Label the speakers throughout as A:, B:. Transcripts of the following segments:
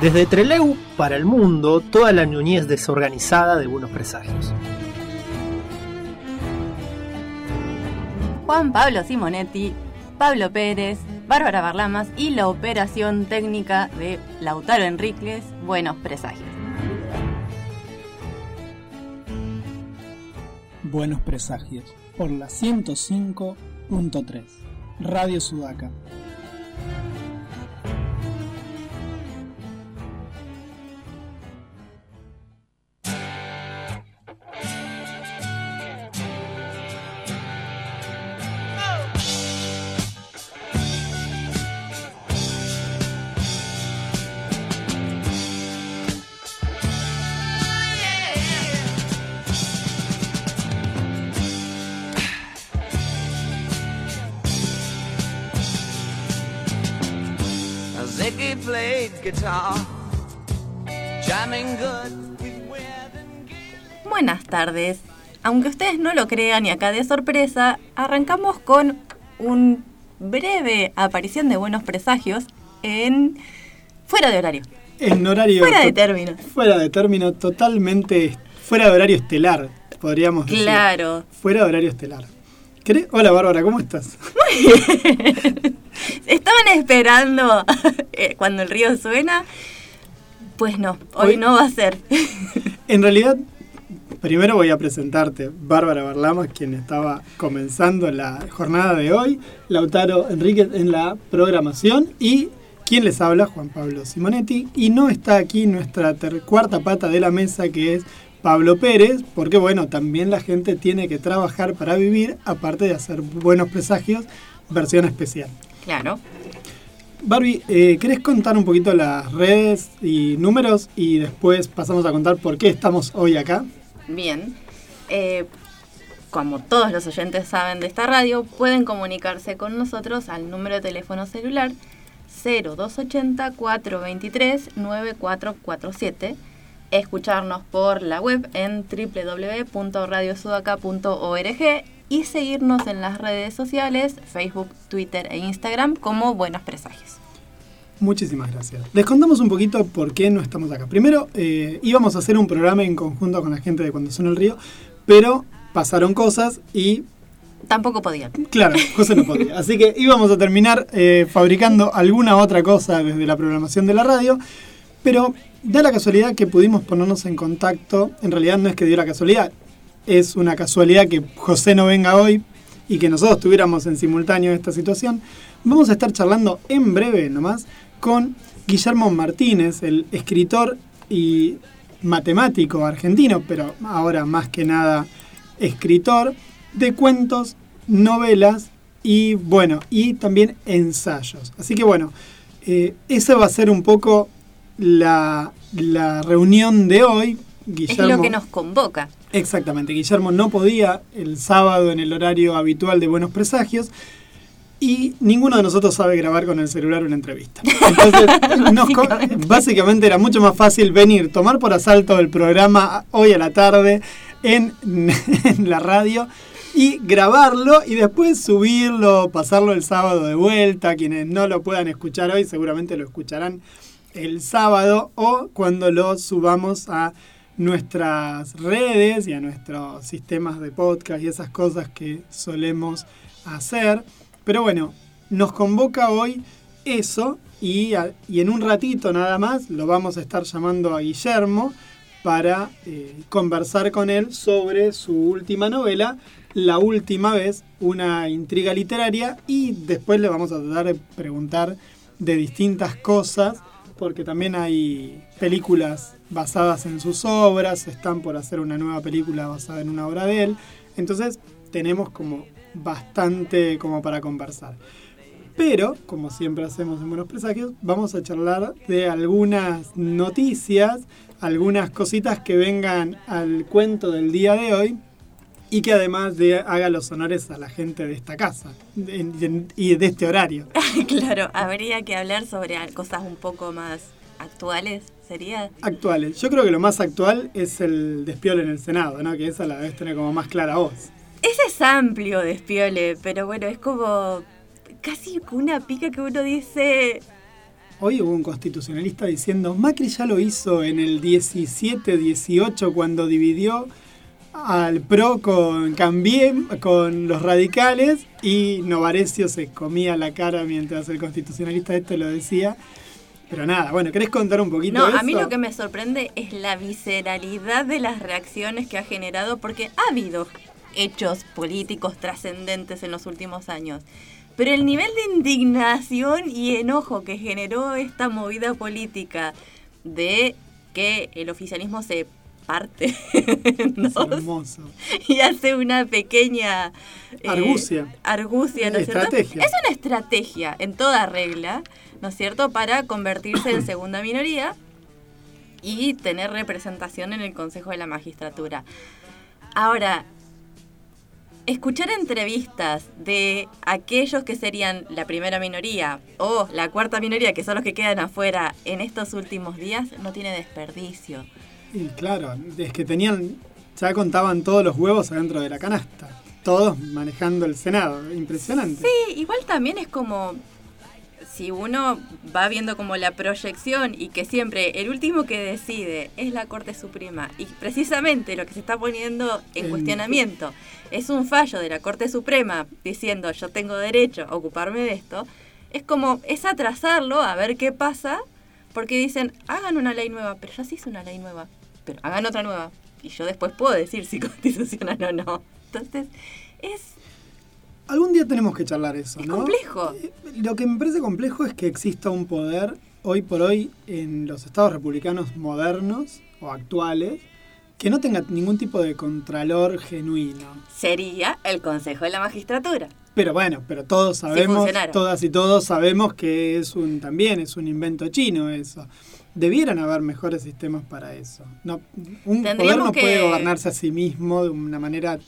A: Desde Treleu para el mundo, toda la ñuñez desorganizada de buenos presagios.
B: Juan Pablo Simonetti, Pablo Pérez, Bárbara Barlamas y la operación técnica de Lautaro Enríquez, Buenos Presagios.
C: Buenos Presagios, por la 105.3, Radio Sudaca.
B: Tardes. Aunque ustedes no lo crean y acá de sorpresa, arrancamos con un breve aparición de buenos presagios en fuera de horario.
C: En horario.
B: Fuera de término.
C: Fuera de término, totalmente fuera de horario estelar, podríamos decir.
B: Claro.
C: Fuera de horario estelar. ¿Querés? Hola Bárbara, ¿cómo estás?
B: Estaban esperando eh, cuando el río suena. Pues no, hoy,
C: Hoy-
B: no va a ser.
C: En realidad, primero voy a presentarte, Bárbara Barlamas, quien estaba comenzando la jornada de hoy, Lautaro Enríquez en la programación y quien les habla, Juan Pablo Simonetti, y no está aquí nuestra cuarta pata de la mesa que es Pablo Pérez, porque bueno, también la gente tiene que trabajar para vivir, aparte de hacer buenos presagios, versión especial.
B: Claro.
C: Barbie, eh, ¿querés contar un poquito las redes y números y después pasamos a contar por qué estamos hoy acá?
B: Bien. Eh, como todos los oyentes saben de esta radio, pueden comunicarse con nosotros al número de teléfono celular 0280-423-9447, escucharnos por la web en www.radiosudaca.org y seguirnos en las redes sociales, Facebook, Twitter e Instagram como Buenos Presagios.
C: Muchísimas gracias. Les contamos un poquito por qué no estamos acá. Primero, eh, íbamos a hacer un programa en conjunto con la gente de Cuando Suena el Río, pero pasaron cosas y,
B: Tampoco podían.
C: claro, José no podía. Así que íbamos a terminar eh, fabricando alguna otra cosa desde la programación de la radio, pero da la casualidad que pudimos ponernos en contacto. En realidad no es que dio la casualidad, es una casualidad que José no venga hoy y que nosotros tuviéramos en simultáneo esta situación. Vamos a estar charlando en breve nomás con Guillermo Martínez, el escritor y matemático argentino, pero ahora más que nada escritor de cuentos, novelas y bueno, y también ensayos. Así que bueno, eh, esa va a ser un poco la, la reunión de hoy.
B: Es lo que nos convoca.
C: Exactamente, Guillermo no podía el sábado en el horario habitual de Buenos Presagios y ninguno de nosotros sabe grabar con el celular una entrevista. Entonces, nos
B: Básicamente.
C: básicamente era mucho más fácil venir, tomar por asalto el programa hoy a la tarde en, en la radio y grabarlo y después subirlo, pasarlo el sábado de vuelta. Quienes no lo puedan escuchar hoy seguramente lo escucharán el sábado o cuando lo subamos a nuestras redes y a nuestros sistemas de podcast y esas cosas que solemos hacer. Pero bueno, nos convoca hoy eso y, en un ratito nada más lo vamos a estar llamando a Guillermo para eh, conversar con él sobre su última novela, La última vez, una intriga literaria y después le vamos a tratar de preguntar de distintas cosas porque también hay películas basadas en sus obras, están por hacer una nueva película basada en una obra de él, entonces tenemos como bastante como para conversar. Pero, como siempre hacemos en Buenos Presagios, vamos a charlar de algunas noticias, algunas cositas que vengan al cuento del día de hoy y que además de, haga los honores a la gente de esta casa de- de- y de este horario.
B: claro, habría que hablar sobre cosas un poco más actuales, sería.
C: Actuales. Yo creo que lo más actual es el despiole en el Senado, ¿no? Que esa la debes tener como más clara vos.
B: Ese es amplio, despiole, pero bueno, es como casi una pica que uno dice,
C: Hoy hubo un constitucionalista diciendo, Macri ya lo hizo en el 17-18 cuando dividió al PRO con Cambiem, con los radicales, y Novarecio se comía la cara mientras el constitucionalista este lo decía. Pero nada, bueno, ¿querés contar un poquito
B: No,
C: de
B: a mí
C: eso?
B: lo que me sorprende es la visceralidad de las reacciones que ha generado, porque ha habido hechos políticos trascendentes en los últimos años. Pero el nivel de indignación y enojo que generó esta movida política de que el oficialismo se parte
C: Es hermoso.
B: y hace una pequeña eh,
C: Argucia.
B: argucia, ¿no es cierto? Es una estrategia en toda regla, ¿no es cierto?, para convertirse en segunda minoría y tener representación en el Consejo de la Magistratura. Ahora, escuchar entrevistas de aquellos que serían la primera minoría o la cuarta minoría, que son los que quedan afuera en estos últimos días, no tiene desperdicio.
C: Y claro, es que tenían, ya contaban todos los huevos adentro de la canasta. Todos manejando el Senado. Impresionante.
B: Sí, igual también es como si uno va viendo como la proyección y que siempre el último que decide es la Corte Suprema y precisamente lo que se está poniendo en
C: En-
B: cuestionamiento es un fallo de la Corte Suprema diciendo yo tengo derecho a ocuparme de esto, es como es atrasarlo a ver qué pasa porque dicen hagan una ley nueva, pero ya se hizo una ley nueva, pero hagan otra nueva y yo después puedo decir si constitucional o no. Entonces es
C: Algún día tenemos que charlar eso,
B: Es
C: ¿no?
B: complejo.
C: Eh, Lo que me parece complejo es que exista un poder hoy por hoy en los estados republicanos modernos o actuales que no tenga ningún tipo de contralor genuino.
B: sería el Consejo de la Magistratura.
C: Pero bueno, pero todos sabemos, todas y todos sabemos que es un también es un invento chino eso. Debieran haber mejores sistemas para eso. No, un poder no
B: que-
C: puede gobernarse a sí mismo de una manera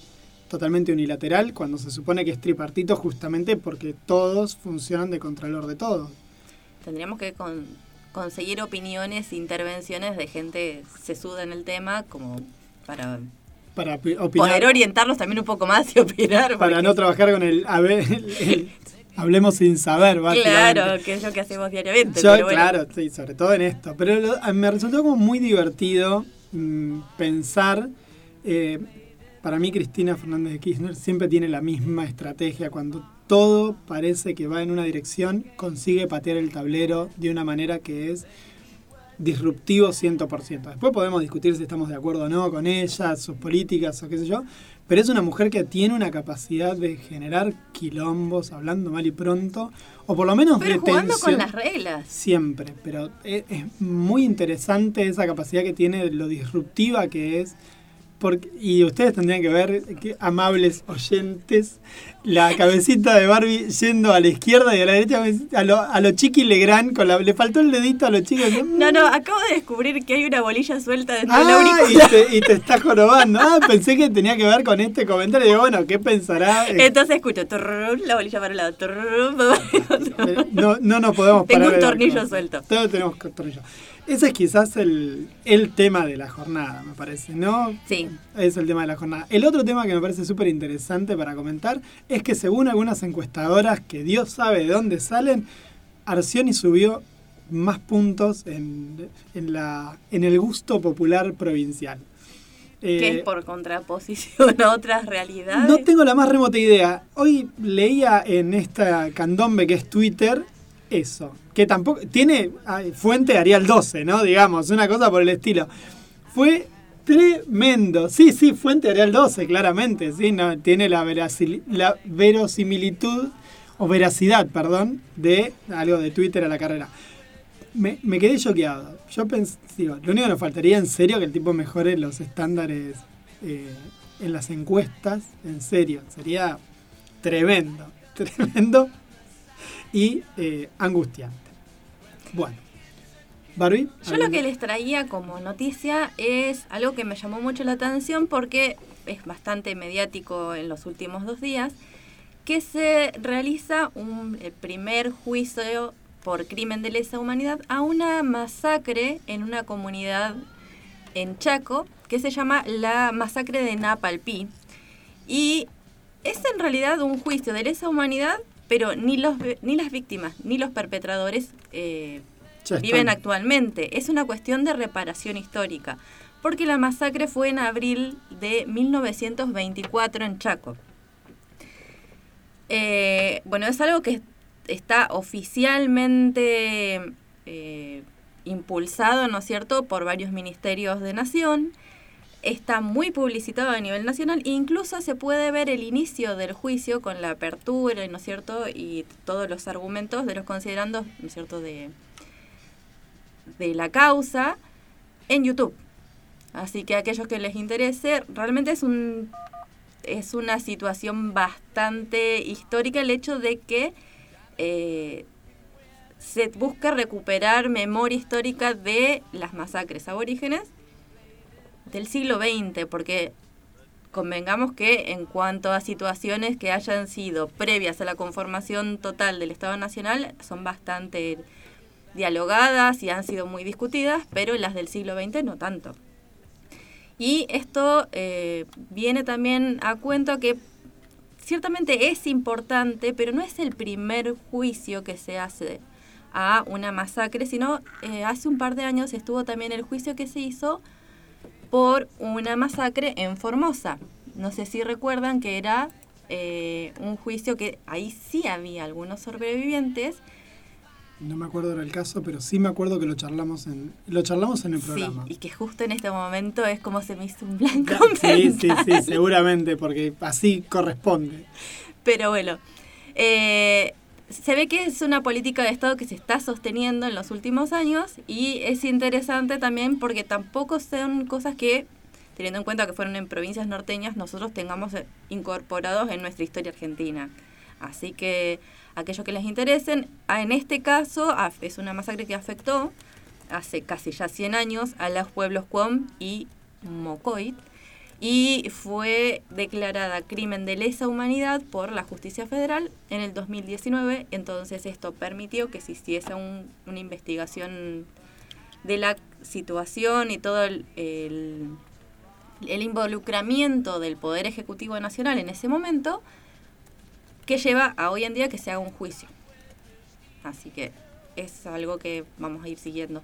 C: totalmente unilateral cuando se supone que es tripartito justamente porque todos funcionan de contralor de todos.
B: Tendríamos que con- conseguir opiniones, intervenciones de gente sesuda en el tema, como para
C: Para opinar,
B: poder orientarlos también un poco más y opinar.
C: para no trabajar con el, a ver, el- el- hablemos sin saber.
B: Claro, que es lo que hacemos diariamente.
C: Yo,
B: pero bueno.
C: claro, sí, sobre todo en esto. Pero lo- me resultó como muy divertido mm, pensar. eh, para mí, Cristina Fernández de Kirchner siempre tiene la misma estrategia. Cuando todo parece que va en una dirección, consigue patear el tablero de una manera que es disruptivo 100%. Después podemos discutir si estamos de acuerdo o no con ella, sus políticas o qué sé yo, pero es una mujer que tiene una capacidad de generar quilombos, hablando mal y pronto, o por lo menos
B: Pero
C: de
B: jugando con las reglas.
C: Siempre, pero es, es muy interesante esa capacidad que tiene, lo disruptiva que es. Porque, y ustedes tendrían que ver, que, amables oyentes, la cabecita de Barbie yendo a la izquierda y a la derecha a lo, a lo Chiqui Legrand, con la, le faltó el dedito a los chicos.
B: No, no, acabo de descubrir que hay una bolilla suelta dentro del
C: Ah, y
B: auricular.
C: te, y te está jorobando. Ah, pensé que tenía que ver con este comentario. Digo, bueno, ¿qué pensará? Eh,
B: Entonces escucho la bolilla para un lado. turrún, para otro.
C: No, no nos podemos
B: Tengo
C: parar
B: un
C: de la
B: tornillo suelto.
C: Todos tenemos un tornillo. Ese es quizás el, el tema de la jornada, me parece, ¿no?
B: Sí.
C: Es el tema de la jornada. El otro tema que me parece súper interesante para comentar es que según algunas encuestadoras que Dios sabe de dónde salen, Arcioni subió más puntos en, en, la, en el gusto popular provincial.
B: que
C: Eh,
B: es por contraposición a otras realidades.
C: no tengo la más remota idea. Hoy leía en esta candombe que es Twitter eso. Que tampoco. Tiene fuente Arial 12, ¿no? Digamos, una cosa por el estilo. Fue tremendo. Sí, sí, fuente Arial 12, claramente. Sí, no, tiene la, la verosimilitud, o veracidad, perdón, de algo de Twitter a la carrera. Me, quedé choqueado. Yo pensé, lo único que nos faltaría en serio que el tipo mejore los estándares eh, en las encuestas, en serio, sería tremendo, tremendo y eh, angustiante. Bueno, Barbie.
B: Yo lo
C: ¿algún-
B: que les traía como noticia es algo que me llamó mucho la atención porque es bastante mediático en los últimos dos días, que se realiza un el primer juicio por crimen de lesa humanidad a una masacre en una comunidad en Chaco que se llama la masacre de Napalpí. Y es en realidad un juicio de lesa humanidad, pero ni, los, ni las víctimas ni los perpetradores eh, viven actualmente. Es una cuestión de reparación histórica, porque la masacre fue en abril de 1924 en Chaco. Eh, bueno, es algo que está oficialmente eh, impulsado, ¿no es cierto?, por varios ministerios de nación. Está muy publicitado a nivel nacional. Incluso se puede ver el inicio del juicio con la apertura, ¿no es cierto?, y todos los argumentos de los considerandos, ¿no cierto?, de, de la causa en YouTube. Así que a aquellos que les interese, realmente es un es una situación bastante histórica el hecho de que eh, se busca recuperar memoria histórica de las masacres aborígenes del siglo XX, porque convengamos que en cuanto a situaciones que hayan sido previas a la conformación total del Estado Nacional, son bastante dialogadas y han sido muy discutidas, pero las del siglo XX no tanto. Y esto eh, viene también a cuento que ciertamente es importante, pero no es el primer juicio que se hace a una masacre, sino eh, hace un par de años estuvo también el juicio que se hizo por una masacre en Formosa. No sé si recuerdan que era eh, un juicio que ahí sí había algunos sobrevivientes.
C: No me acuerdo del caso, pero sí me acuerdo que lo charlamos en, lo charlamos en el
B: Sí,
C: programa.
B: y que justo en este momento es como se me hizo un blanco
C: Sí, sí, sí, seguramente, porque así corresponde.
B: Pero bueno, eh, se ve que es una política de Estado que se está sosteniendo en los últimos años y es interesante también porque tampoco son cosas que, teniendo en cuenta que fueron en provincias norteñas, nosotros tengamos eh, incorporados en nuestra historia argentina. Así que aquellos que les interesen, en este caso es una masacre que afectó hace casi ya 100 años a los pueblos Cuom y Mocoit y fue declarada crimen de lesa humanidad por la justicia federal en el 2019. Entonces esto permitió que se hiciese un- una investigación de la situación y todo el, el- el involucramiento del Poder Ejecutivo Nacional en ese momento que lleva a hoy en día que se haga un juicio. Así que es algo que vamos a ir siguiendo.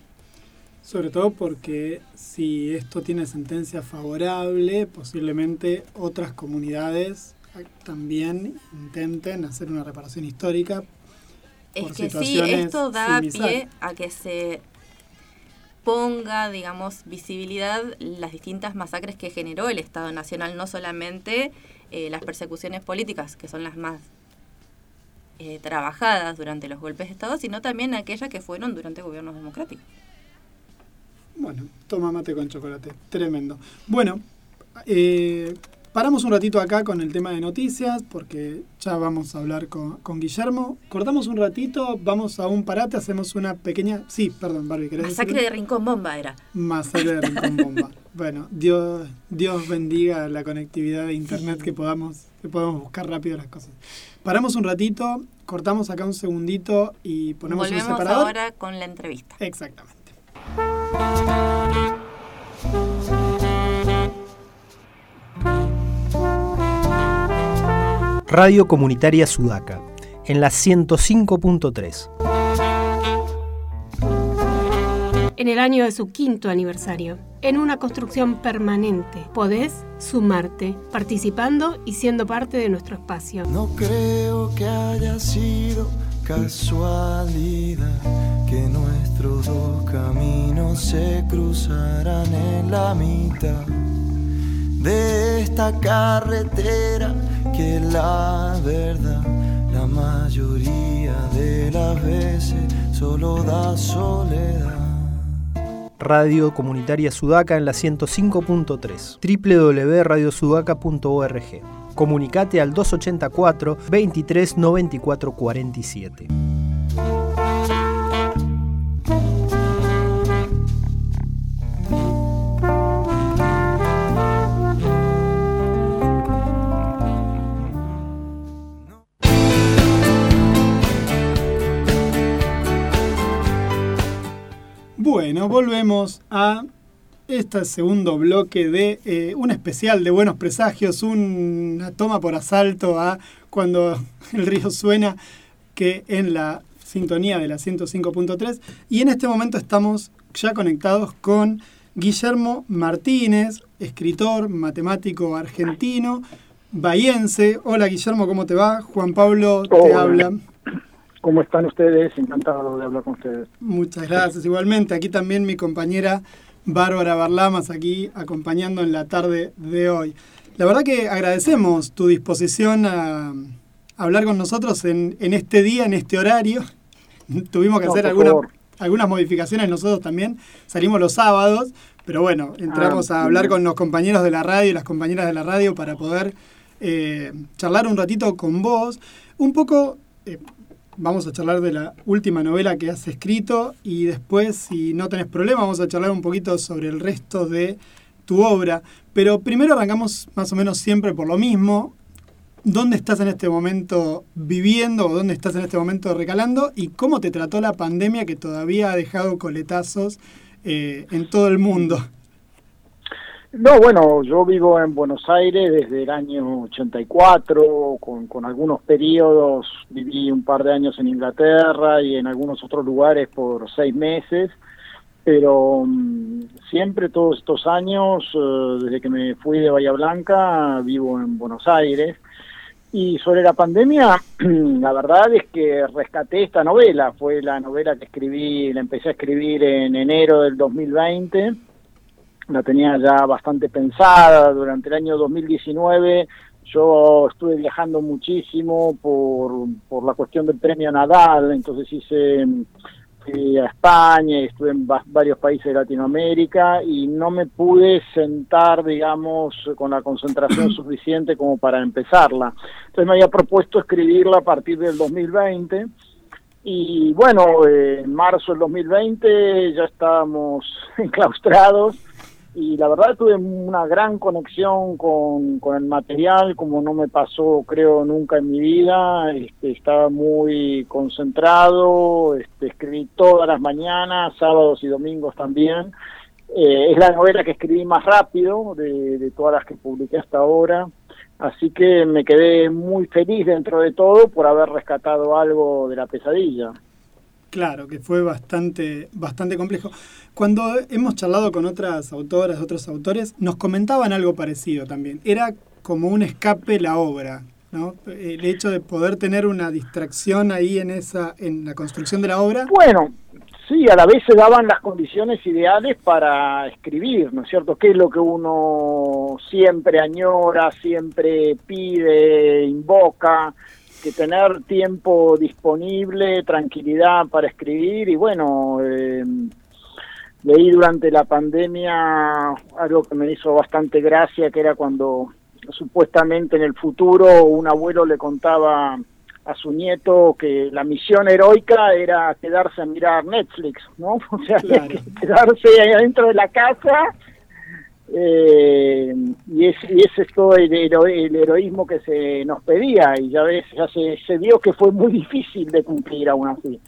C: Sobre todo porque si esto tiene sentencia favorable, posiblemente otras comunidades también intenten hacer una reparación histórica.
B: Es
C: por
B: que sí, esto da pie a que se ponga, digamos, visibilidad las distintas masacres que generó el Estado Nacional, no solamente eh, las persecuciones políticas, que son las más eh, trabajadas durante los golpes de Estado, sino también aquellas que fueron durante gobiernos democráticos.
C: Bueno, toma mate con chocolate, tremendo. Bueno, eh, paramos un ratito acá con el tema de noticias porque ya vamos a hablar con, con Guillermo. Cortamos un ratito, vamos a un parate, hacemos una pequeña... Sí, perdón, Barbie, ¿querés
B: Masacre
C: decirlo?
B: de Rincón Bomba era.
C: Masacre de Rincón Bomba. Bueno, Dios, Dios bendiga la conectividad de internet que podamos, que podamos buscar rápido las cosas. Paramos un ratito, cortamos acá un segundito y ponemos un
B: Volvemos
C: separador.
B: ahora con la entrevista.
C: Exactamente.
A: Radio Comunitaria Sudaca, en la 105.3.
D: en el año de su quinto aniversario, en una construcción permanente. Podés sumarte, participando y siendo parte de nuestro espacio.
E: No creo que haya sido casualidad que nuestros dos caminos se cruzarán en la mitad de esta carretera que la verdad la mayoría de las veces solo da soledad.
A: Radio Comunitaria Sudaca en la 105.3. www.radiosudaca.org. Comunicate al 284 23 94 47.
C: Volvemos a este segundo bloque de eh, un especial de Buenos Presagios, una toma por asalto a cuando el río suena, que en la sintonía de la 105.3. Y en este momento estamos ya conectados con Guillermo Martínez, escritor, matemático argentino, bahiense. Hola Guillermo, ¿cómo te va? Juan Pablo te habla.
F: ¿Cómo están ustedes? Encantado de hablar con ustedes.
C: Muchas gracias. Igualmente, aquí también mi compañera Bárbara Barlamas, aquí acompañando en la tarde de hoy. La verdad que agradecemos tu disposición a, a hablar con nosotros en, en este día, en este horario. Tuvimos que
F: No,
C: hacer alguna- algunas modificaciones nosotros también. Salimos los sábados, pero bueno, entramos
F: Ah,
C: a hablar con los compañeros de la radio y las compañeras de la radio para poder eh, charlar un ratito con vos. Un poco, eh, vamos a charlar de la última novela que has escrito y después, si no tenés problema, vamos a charlar un poquito sobre el resto de tu obra. Pero primero arrancamos más o menos siempre por lo mismo. ¿Dónde estás en este momento viviendo o dónde estás en este momento recalando? ¿Y cómo te trató la pandemia que todavía ha dejado coletazos eh, en todo el mundo?
F: No, bueno, yo vivo en Buenos Aires desde el año 84, con, con algunos periodos, viví un par de años en Inglaterra y en algunos otros lugares por seis meses, pero mm, siempre todos estos años, eh, desde que me fui de Bahía Blanca, vivo en Buenos Aires. Y sobre la pandemia, la verdad es que rescaté esta novela, fue la novela que escribí, la empecé a escribir en enero del 2020 la tenía ya bastante pensada. Durante el año 2019 yo estuve viajando muchísimo por, por la cuestión del premio Nadal, entonces hice fui a España estuve en va- varios países de Latinoamérica y no me pude sentar, digamos, con la concentración suficiente como para empezarla. Entonces me había propuesto escribirla a partir del 2020 y bueno, eh, en marzo del 2020 ya estábamos enclaustrados y la verdad tuve una gran conexión con, con el material, como no me pasó creo nunca en mi vida, este, estaba muy concentrado, este, escribí todas las mañanas, sábados y domingos también. Eh, es la novela que escribí más rápido de, de todas las que publiqué hasta ahora, así que me quedé muy feliz dentro de todo por haber rescatado algo de la pesadilla.
C: Claro, que fue bastante, bastante complejo. Cuando hemos charlado con otras autoras, otros autores, nos comentaban algo parecido también. Era como un escape la obra, ¿no? El hecho de poder tener una distracción ahí en esa, en la construcción de la obra.
F: Bueno, sí, a la vez se daban las condiciones ideales para escribir, ¿no es cierto? ¿Qué es lo que uno siempre añora, siempre pide, invoca? Que tener tiempo disponible, tranquilidad para escribir y bueno, eh, leí durante la pandemia algo que me hizo bastante gracia, que era cuando supuestamente en el futuro un abuelo le contaba a su nieto que la misión heroica era quedarse a mirar Netflix, ¿no? O sea,
C: Claro.
F: quedarse ahí adentro de la casa eh, y, es, y ese el, hero- el heroísmo que se nos pedía y ya ves, ya se, se vio que fue muy difícil de cumplir aún así.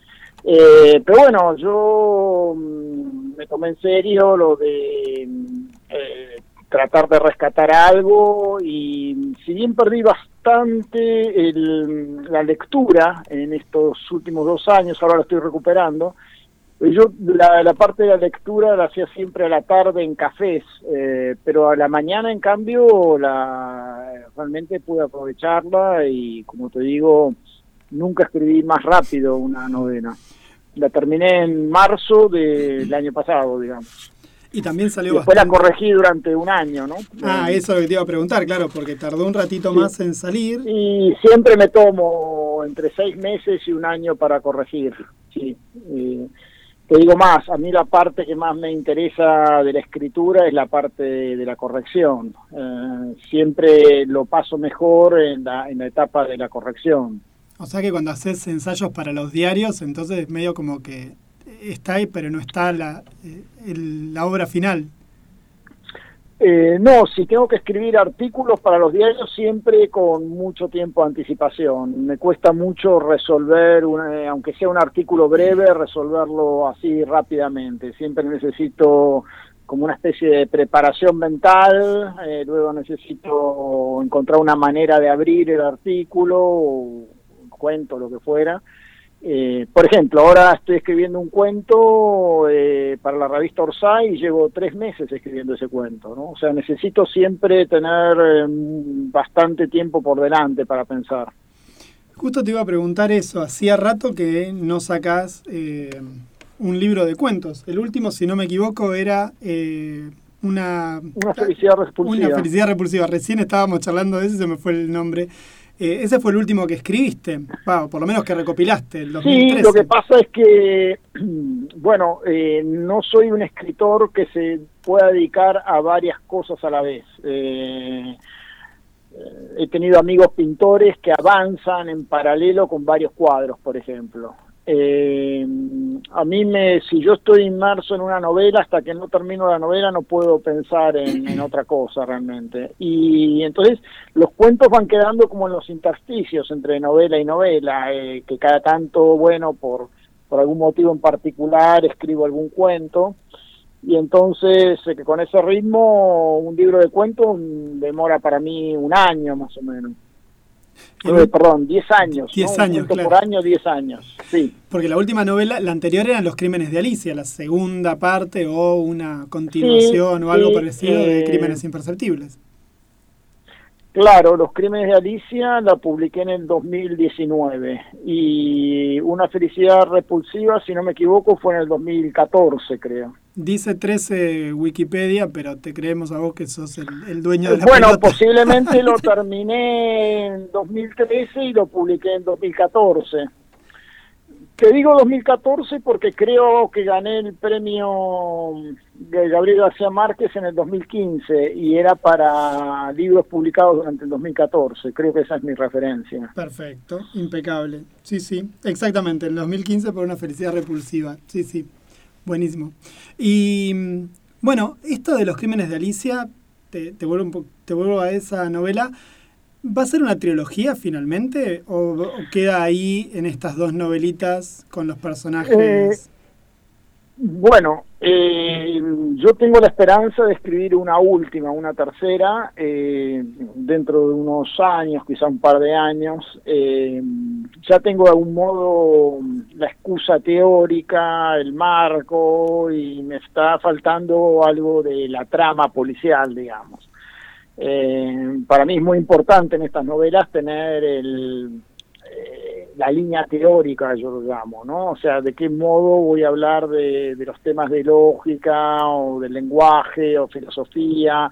F: Eh, pero bueno, yo mm, me tomé en serio lo de mm, eh, tratar de rescatar algo y si bien perdí bastante el- la lectura en estos últimos dos años, ahora la estoy recuperando, yo la, la parte de la lectura la hacía siempre a la tarde en cafés, eh, pero a la mañana en cambio la realmente pude aprovecharla y como te digo, nunca escribí más rápido una novela. La terminé en marzo del año pasado, digamos.
C: Y también salió
F: después la
C: bastante.
F: corregí durante un año, ¿no?
C: Ah, eso es lo que te iba a preguntar, claro, porque tardó un ratito
F: Sí.
C: más en salir.
F: Y siempre me tomo entre seis meses y un año para corregir. Sí. Eh, te digo más, a mí la parte que más me interesa de la escritura es la parte de, la corrección. Eh, siempre lo paso mejor en la, en la etapa de la corrección.
C: O sea que cuando haces ensayos para los diarios, entonces es medio como que está ahí, pero no está la, eh, obra final.
F: Eh, no, si tengo que escribir artículos para los diarios siempre con mucho tiempo de anticipación. Me cuesta mucho resolver, una- eh, aunque sea un artículo breve, resolverlo así rápidamente. Siempre necesito como una especie de preparación mental, eh, luego necesito encontrar una manera de abrir el artículo, o un cuento, lo que fuera. Eh, por ejemplo, ahora estoy escribiendo un cuento eh, para la revista Orsay y llevo tres meses escribiendo ese cuento, ¿no? O sea, necesito siempre tener eh, bastante tiempo por delante para pensar.
C: Justo te iba a preguntar eso, hacía rato que no sacás eh, un libro de cuentos. El último, si no me equivoco, era eh, una...
F: Una felicidad repulsiva.
C: Una felicidad repulsiva. Recién estábamos charlando de eso y se me fue el nombre. Eh, ese fue el último que escribiste, Va, por lo menos que recopilaste, el 2013.
F: Sí, lo que pasa es que, bueno, eh, no soy un escritor que se pueda dedicar a varias cosas a la vez. Eh, eh, he tenido amigos pintores que avanzan en paralelo con varios cuadros, por ejemplo. Eh, a mí me, si yo estoy inmerso en una novela, hasta que no termino la novela no puedo pensar en, otra cosa realmente. Y entonces los cuentos van quedando como en los intersticios entre novela y novela, eh, que cada tanto, bueno, por, por algún motivo en particular escribo algún cuento. Y entonces, eh, que con ese ritmo, un libro de cuentos demora para mí un año más o menos. Eh, perdón, 10 años.
C: 10
F: ¿no? Un
C: años, claro.
F: por año, 10 años. Sí.
C: Porque la última novela, la anterior eran Los Crímenes de Alicia, la segunda parte o una continuación
F: Sí,
C: o algo
F: sí,
C: parecido de
F: eh,
C: Crímenes Imperceptibles.
F: Claro, Los Crímenes de Alicia la publiqué en el 2019 y Una Felicidad Repulsiva, si no me equivoco, fue en el 2014, creo.
C: Dice 13 Wikipedia, pero te creemos a vos que sos el, el dueño de la
F: Bueno,
C: pelota.
F: posiblemente lo terminé en 2013 y lo publiqué en 2014. Te digo 2014 porque creo que gané el premio de Gabriel García Márquez en el 2015 y era para libros publicados durante el 2014. Creo que esa es mi referencia.
C: Perfecto, impecable. Sí, sí, exactamente, en 2015 por una felicidad repulsiva. Sí, sí, buenísimo. Y mm, bueno, esto de los crímenes de Alicia, te, te vuelvo, un te vuelvo a esa novela. ¿Va a ser una trilogía finalmente? ¿O, o queda ahí en estas dos novelitas con los personajes?
F: Bueno, eh, yo tengo la esperanza de escribir una última, una tercera, eh, dentro de unos años, quizá un par de años. Eh, ya tengo de algún modo la excusa teórica, el marco, y me está faltando algo de la trama policial, digamos. Eh, para mí es muy importante en estas novelas tener el, eh, la línea teórica, yo lo llamo, ¿no? O sea, de qué modo voy a hablar de, los temas de lógica o del lenguaje o filosofía.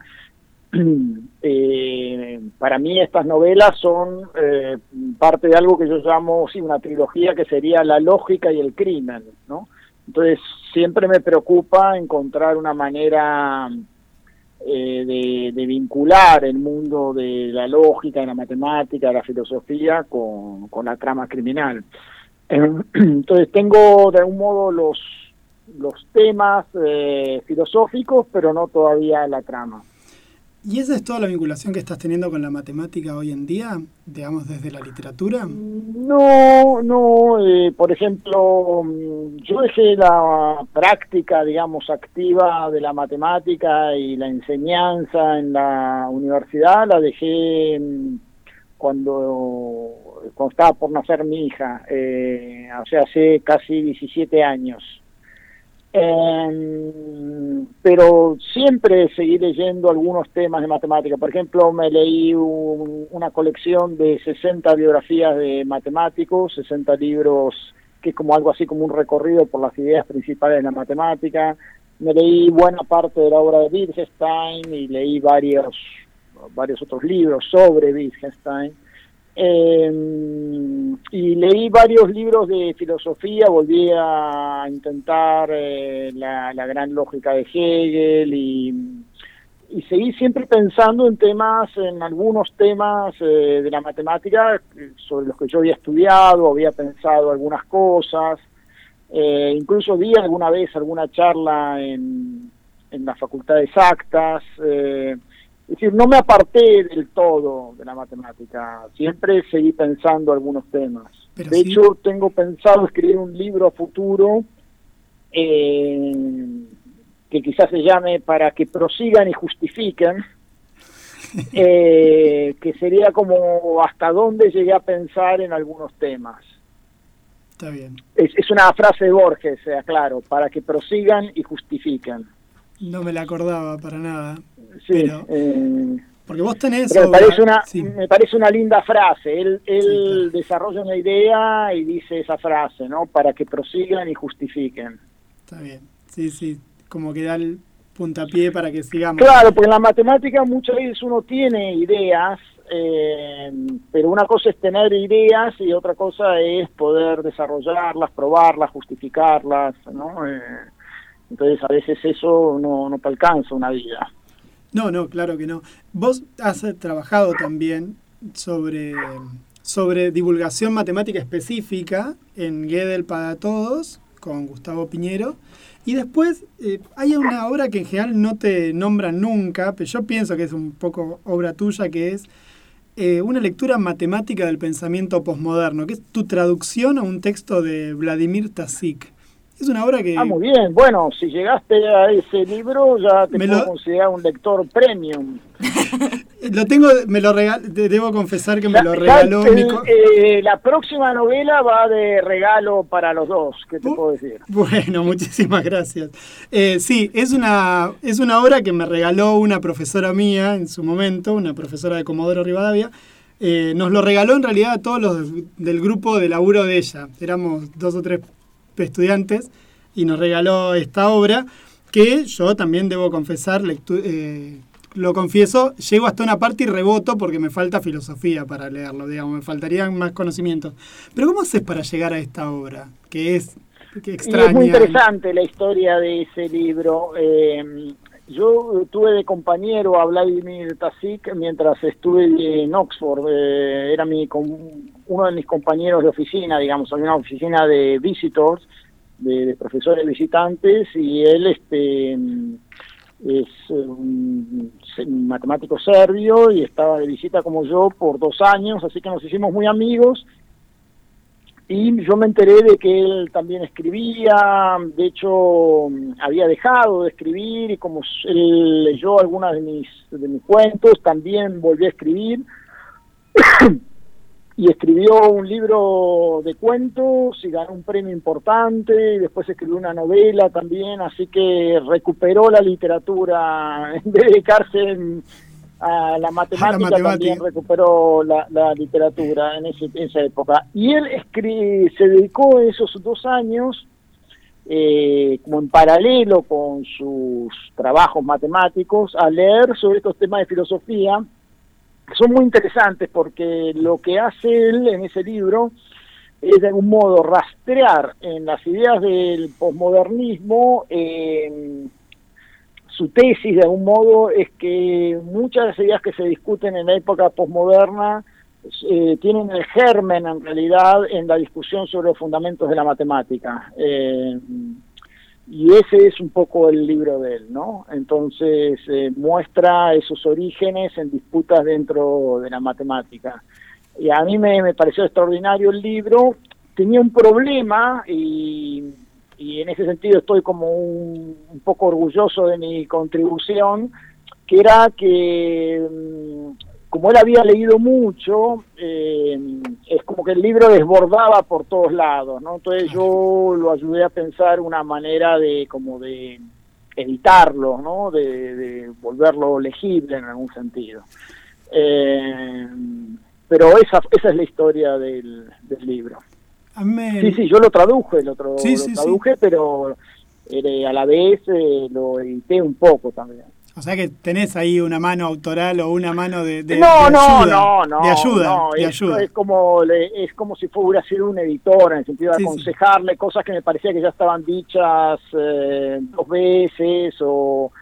F: Eh, para mí estas novelas son eh, parte de algo que yo llamo, sí, una trilogía que sería la lógica y el crimen, ¿no? Entonces siempre me preocupa encontrar una manera eh, de, vincular el mundo de la lógica, de la matemática, de la filosofía con, con la trama criminal. Eh, Entonces tengo de algún modo los, los temas eh, filosóficos, pero no todavía la trama.
C: ¿Y esa es toda la vinculación que estás teniendo con la matemática hoy en día, digamos, desde la literatura?
F: No, no, eh, por ejemplo, mm, yo dejé la práctica, digamos, activa de la matemática y la enseñanza en la universidad, la dejé mm, cuando, cuando estaba por nacer mi hija, eh, o sea, hace casi 17 años. Em, pero siempre seguí leyendo algunos temas de matemática. Por ejemplo, me leí un- una colección de 60 biografías de matemáticos, 60 libros que es como algo así como un recorrido por las ideas principales de la matemática. Me leí buena parte de la obra de Wittgenstein y leí varios, varios otros libros sobre Wittgenstein. Eh, y leí varios libros de filosofía, volví a intentar eh, la, gran lógica de Hegel y, seguí siempre pensando en temas, en algunos temas eh, de la matemática eh, sobre los que yo había estudiado, había pensado algunas cosas, incluso di alguna vez alguna charla en, en la Facultad de Exactas. Es decir, no me aparté del todo de la matemática, siempre seguí pensando algunos temas.
C: Pero
F: de
C: sí-
F: hecho, tengo pensado escribir un libro a futuro eh, que quizás se llame para que prosigan y justifiquen, eh, que sería como hasta dónde llegué a pensar en algunos temas.
C: Está bien.
F: Es, es una frase de Borges, sea claro, para que prosigan y justifiquen.
C: No me la acordaba para nada.
F: Sí,
C: Pero-
F: eh,
C: Porque vos tenés...
F: pero me parece una,
C: sí,
F: me parece una linda frase. Él, él
C: Sí, claro.
F: desarrolla una idea y dice esa frase, ¿no? Para que prosigan y justifiquen.
C: está bien. Sí, sí. Como que da el puntapié para que sigamos.
F: Claro, porque en la matemática muchas veces uno tiene ideas, eh, pero una cosa es tener ideas y otra cosa es poder desarrollarlas, probarlas, justificarlas, ¿no? Eh, entonces a veces eso no, no te alcanza una vida.
C: No, no, claro que no. Vos has eh, trabajado también sobre, sobre divulgación matemática específica en Gödel para Todos con Gustavo Piñero. Y después eh, hay una obra que en general no te nombran nunca, pero yo pienso que es un poco obra tuya, que es eh, una lectura matemática del pensamiento posmoderno, que es tu traducción a un texto de Vladimir Tasik. Es una obra que...
F: Ah, muy bien. Bueno, si llegaste a ese libro ya te
C: Me
F: puedo
C: lo-
F: considerar un lector premium.
C: Lo tengo, me lo regal, de- debo confesar que me lo regaló mi co-
F: eh, la próxima novela va de regalo para los dos, ¿qué te
C: Uh.
F: puedo decir?
C: Bueno, muchísimas gracias. Eh, sí, es una, es una obra que me regaló una profesora mía en su momento, una profesora de Comodoro Rivadavia. Eh, nos lo regaló en realidad a todos los del grupo de laburo de ella. Éramos dos o tres estudiantes y nos regaló esta obra que yo también debo confesar, eh, lo confieso, llego hasta una parte y reboto porque me falta filosofía para leerlo, digamos, me faltarían más conocimientos. Pero ¿cómo haces para llegar a esta obra? Que es que
F: Y
C: extraña.
F: es muy interesante la historia de ese libro. Eh, yo tuve de compañero a Vladimir Tasik mientras estuve en Oxford. Eh, era mi uno de mis compañeros de oficina, digamos, había una oficina de visitors, de, de profesores visitantes, y él este es un matemático serbio y estaba de visita como yo por dos años, así que nos hicimos muy amigos y yo me enteré de que él también escribía, de hecho había dejado de escribir y como él leyó algunas de mis, de mis cuentos, también volvió a escribir. Y escribió un libro de cuentos y ganó un premio importante y después escribió una novela también, así que recuperó la literatura en vez de dedicarse en- a la matemática,
C: matemática.
F: también recuperó la, la literatura en, ese- en esa época. Y él escri- se dedicó esos dos años, eh, como en paralelo con sus trabajos matemáticos, a leer sobre estos temas de filosofía, que son muy interesantes porque lo que hace él en ese libro es de algún modo rastrear en las ideas del posmodernismo eh, su tesis de algún modo es que muchas de las ideas que se discuten en la época posmoderna eh, tienen el germen en realidad en la discusión sobre los fundamentos de la matemática. Eh, y ese es un poco el libro de él, ¿no? Entonces eh, muestra esos orígenes en disputas dentro de la matemática. Y a mí me, me pareció extraordinario el libro. Tenía un problema y, y en ese sentido estoy como un, un poco orgulloso de mi contribución, que era que mm, como él había leído mucho, eh, es como que el libro desbordaba por todos lados, ¿no? Entonces yo lo ayudé a pensar una manera de como de editarlo, ¿no? De, volverlo legible en algún sentido. Eh, pero esa, esa es la historia del libro.
C: A mí me-
F: Sí, sí, yo lo traduje, lo, tra-
C: Sí,
F: lo
C: sí, sí.
F: traduje, pero eh, a la vez eh, lo edité un poco también.
C: O sea que tenés ahí una mano autoral o una mano de, de-
F: no,
C: de
F: no,
C: ayuda.
F: no, no,
C: De ayuda,
F: no,
C: de
F: es,
C: ayuda.
F: es como es como si fuera sido un editor en el sentido de
C: Sí, sí.
F: aconsejarle cosas que me parecía que ya estaban dichas eh, dos veces o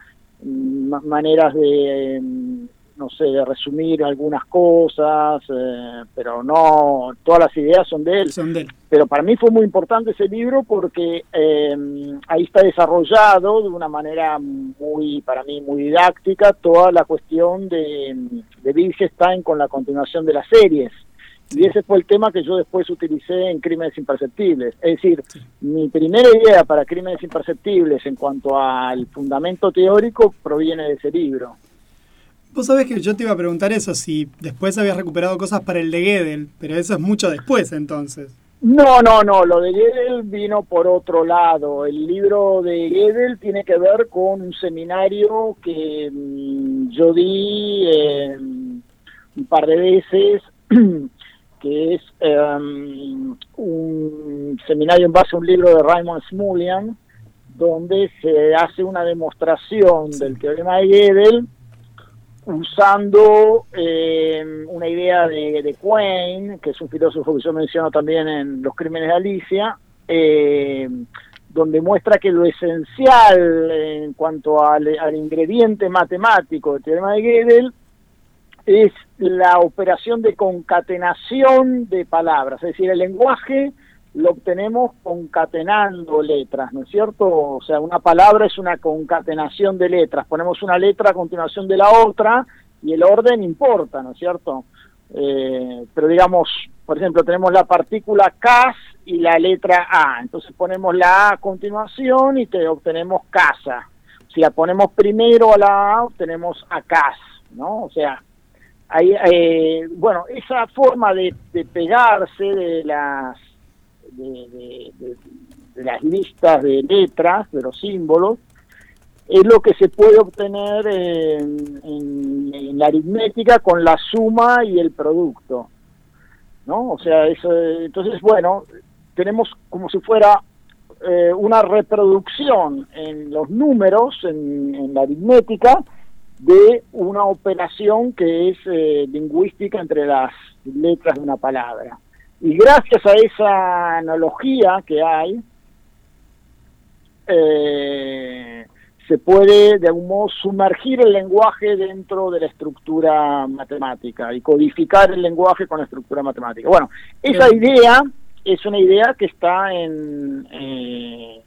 F: mm, ma- maneras de mm, no sé de resumir algunas cosas, eh, pero no todas las ideas son de él
C: Son de él.
F: pero para mí fue muy importante ese libro porque eh, ahí está desarrollado de una manera muy, para mí, muy didáctica toda la cuestión de, de Wittgenstein con la continuación de las series. Y ese fue el tema que yo después utilicé en Crímenes Imperceptibles. Es decir, mi primera idea para Crímenes Imperceptibles en cuanto al fundamento teórico proviene de ese libro.
C: Vos sabés que yo te iba a preguntar eso, si después habías recuperado cosas para el de Gödel, pero eso es mucho después entonces.
F: No, no, no, lo de Gödel vino por otro lado. El libro de Gödel tiene que ver con un seminario que mm, yo di eh, un par de veces, que es em, un seminario en base a un libro de Raymond Smulian, donde se hace una demostración del teorema de Gödel usando eh, una idea de, de Quain, que es un filósofo que yo menciono también en Los Crímenes de Alicia, eh, donde muestra que lo esencial en cuanto al, al ingrediente matemático del teorema de Gödel es la operación de concatenación de palabras, es decir, el lenguaje lo obtenemos concatenando letras, ¿no es cierto? O sea, una palabra es una concatenación de letras, ponemos una letra a continuación de la otra y el orden importa, ¿no es cierto? Eh, pero digamos, por ejemplo, tenemos la partícula cas y la letra A, entonces ponemos la A a continuación y te obtenemos casa. Si la ponemos primero a la A, obtenemos a cas, ¿no? O sea, hay, eh, bueno, esa forma de, de pegarse de las de, las listas de letras, de los símbolos, es lo que se puede obtener en, en, la aritmética con la suma y el producto. ¿no? O sea, eso, entonces, bueno, tenemos como si fuera eh, una reproducción en los números, en, en, la aritmética, de una operación que es eh, lingüística entre las letras de una palabra. Y gracias a esa analogía que hay, eh, se puede de algún modo sumergir el lenguaje dentro de la estructura matemática y codificar el lenguaje con la estructura matemática. Bueno, esa idea es una idea que está en, eh,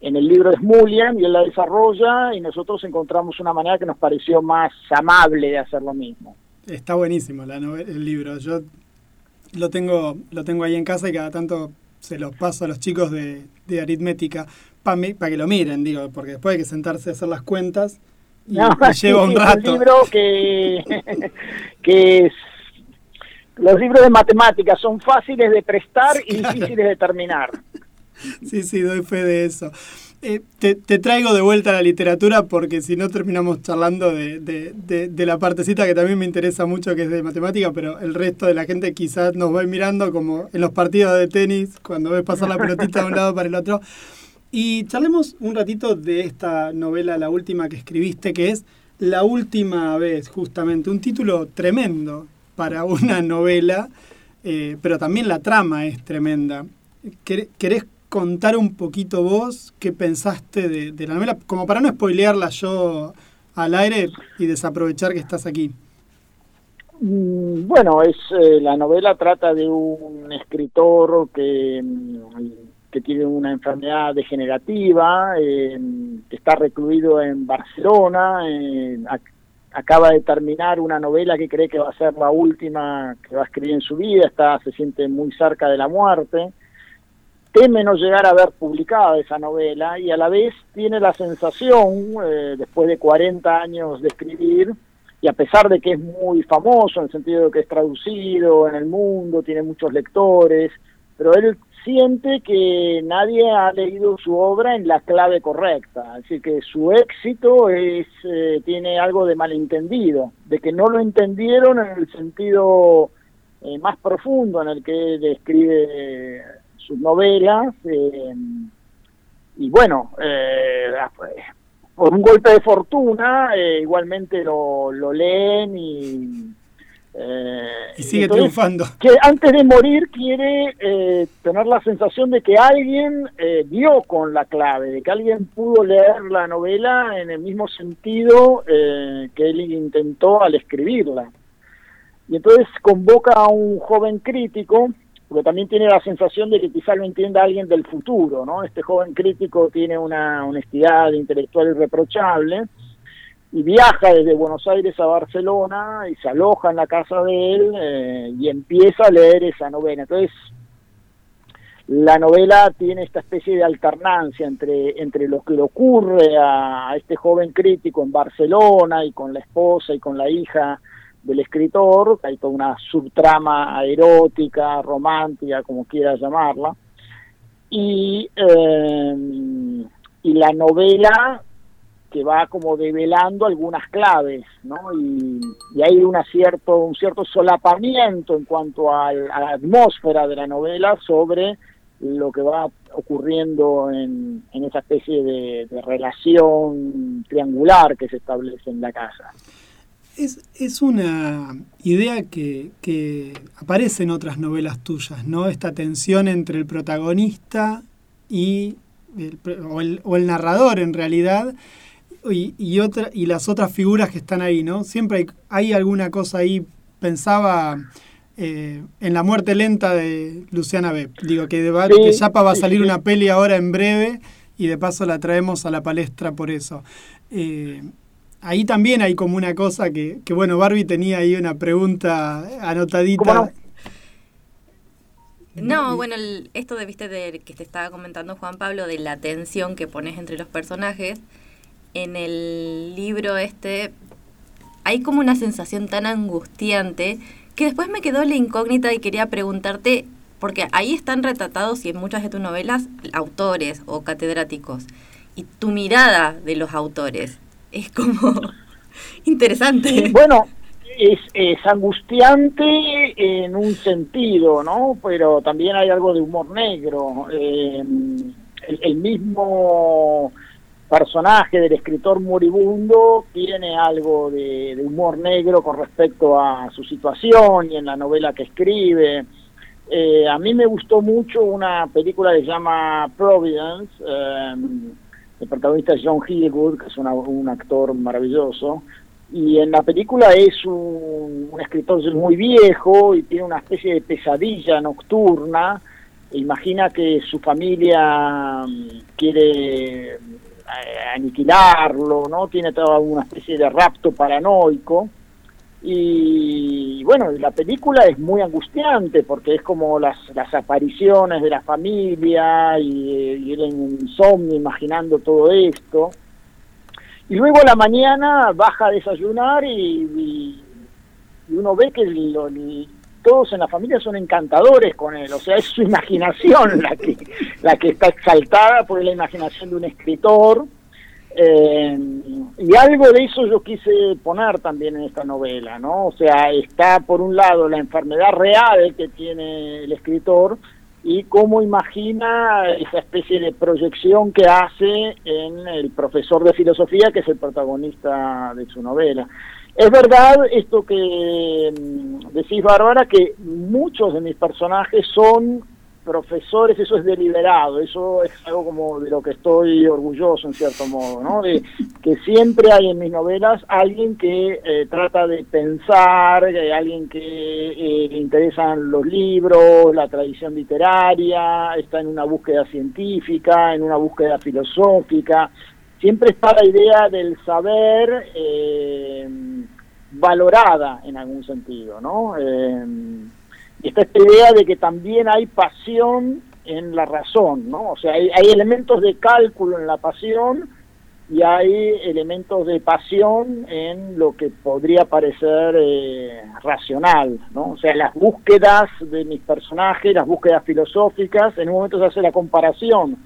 F: en el libro de Smulian y él la desarrolla y nosotros encontramos una manera que nos pareció más amable de hacer lo mismo.
C: Está buenísimo la el libro. Yo lo tengo, lo tengo ahí en casa y cada tanto se los paso a los chicos de, de aritmética para pa que lo miren, digo, porque después hay que sentarse a hacer las cuentas y,
F: no,
C: y lleva
F: sí,
C: un rato.
F: Es un libro que, que es, los libros de matemáticas son fáciles de prestar y difíciles de terminar.
C: Sí, sí, doy fe de eso. Eh, te, traigo de vuelta a la literatura porque si no terminamos charlando de, de, de, de, la partecita que también me interesa mucho, que es de matemática, pero el resto de la gente quizás nos va mirando como en los partidos de tenis, cuando ves pasar la pelotita de un lado para el otro. Y charlemos un ratito de esta novela, la última que escribiste, que es La última vez, justamente. Un título tremendo para una novela, eh, pero también la trama es tremenda. ¿Querés contar un poquito vos qué pensaste de, la novela, como para no spoilearla yo al aire y desaprovechar que estás aquí.
F: Mm, Bueno, es eh, la novela trata de un escritor que, que tiene una enfermedad degenerativa, que está recluido en Barcelona, ac acaba de terminar una novela que cree que va a ser la última que va a escribir en su vida, está se siente muy cerca de la muerte teme no llegar a ver publicada esa novela y a la vez tiene la sensación, eh, después de 40 años de escribir, y a pesar de que es muy famoso en el sentido de que es traducido en el mundo, tiene muchos lectores, pero él siente que nadie ha leído su obra en la clave correcta, decir, que su éxito es eh, tiene algo de malentendido, de que no lo entendieron en el sentido eh, más profundo en el que él escribe sus novelas eh, y bueno, eh, por un golpe de fortuna eh, igualmente lo, lo, leen y...
C: y sigue entonces, triunfando.
F: Que antes de morir quiere tener la sensación de que alguien dio con la clave, de que alguien pudo leer la novela en el mismo sentido que él intentó al escribirla. Y entonces convoca a un joven crítico porque también tiene la sensación de que quizá lo entienda alguien del futuro, ¿no? Este joven crítico tiene una honestidad intelectual irreprochable y viaja desde Buenos Aires a Barcelona y se aloja en la casa de él eh, y empieza a leer esa novela. Entonces, la novela tiene esta especie de alternancia entre, entre lo que le ocurre a, este joven crítico en Barcelona y con la esposa y con la hija del escritor, hay toda una subtrama erótica, romántica, como quieras llamarla, y, eh, y la novela que va como develando algunas claves, ¿no? Y, hay una cierto, un cierto solapamiento en cuanto a la atmósfera de la novela sobre lo que va ocurriendo en, esa especie de, relación triangular que se establece en la casa.
C: Es, es una idea que, que, aparece en otras novelas tuyas, ¿no? Esta tensión entre el protagonista y o, el, o el narrador en realidad, y, otra, y las otras figuras que están ahí, ¿no? Siempre hay, alguna cosa ahí, pensaba eh, en la muerte lenta de Luciana B. Digo, que, de, que Yapa va a salir una peli ahora en breve y de paso la traemos a la palestra por eso. Eh, ahí también hay como una cosa que, que, bueno, Barbie tenía ahí una pregunta anotadita.
B: No, bueno, esto de, viste, de que te estaba comentando Juan Pablo, de la tensión que pones entre los personajes, en el libro este hay como una sensación tan angustiante que después me quedó la incógnita y quería preguntarte, porque ahí están retratados y en muchas de tus novelas autores o catedráticos, y tu mirada de los autores es como interesante.
F: Bueno, es, es, angustiante en un sentido, ¿no? Pero también hay algo de humor negro. Eh, el, mismo personaje del escritor moribundo tiene algo de, humor negro con respecto a su situación y en la novela que escribe. Eh, a mí me gustó mucho una película que se llama Providence, eh, el protagonista es John Hillgood, que es un actor maravilloso, y en la película es un, un escritor muy viejo y tiene una especie de pesadilla nocturna, imagina que su familia mm, quiere eh, aniquilarlo, ¿no? Tiene toda una especie de rapto paranoico. Y bueno, la película es muy angustiante porque es como las, las apariciones de la familia y, y el insomnio imaginando todo esto. Y luego a la mañana baja a desayunar y, uno ve que todos en la familia son encantadores con él, o sea, es su imaginación la que, la que está exaltada por la imaginación de un escritor. Eh, y algo de eso yo quise poner también en esta novela, ¿no? O sea, está por un lado la enfermedad real que tiene el escritor y cómo imagina esa especie de proyección que hace en el profesor de filosofía, que es el protagonista de su novela. Es verdad esto que mm, decís, Bárbara, que muchos de mis personajes son profesores, eso es deliberado, eso es algo como de lo que estoy orgulloso en cierto modo, ¿no? De que siempre hay en mis novelas alguien que eh, trata de pensar, alguien que eh, le interesan los libros, la tradición literaria, está en una búsqueda científica, en una búsqueda filosófica, siempre está la idea del saber eh, valorada en algún sentido, ¿no? Eh, está esta idea de que también hay pasión en la razón, ¿no? O sea, hay, elementos de cálculo en la pasión y hay elementos de pasión en lo que podría parecer eh, racional, ¿no? O sea, las búsquedas de mis personajes, las búsquedas filosóficas, en un momento se hace la comparación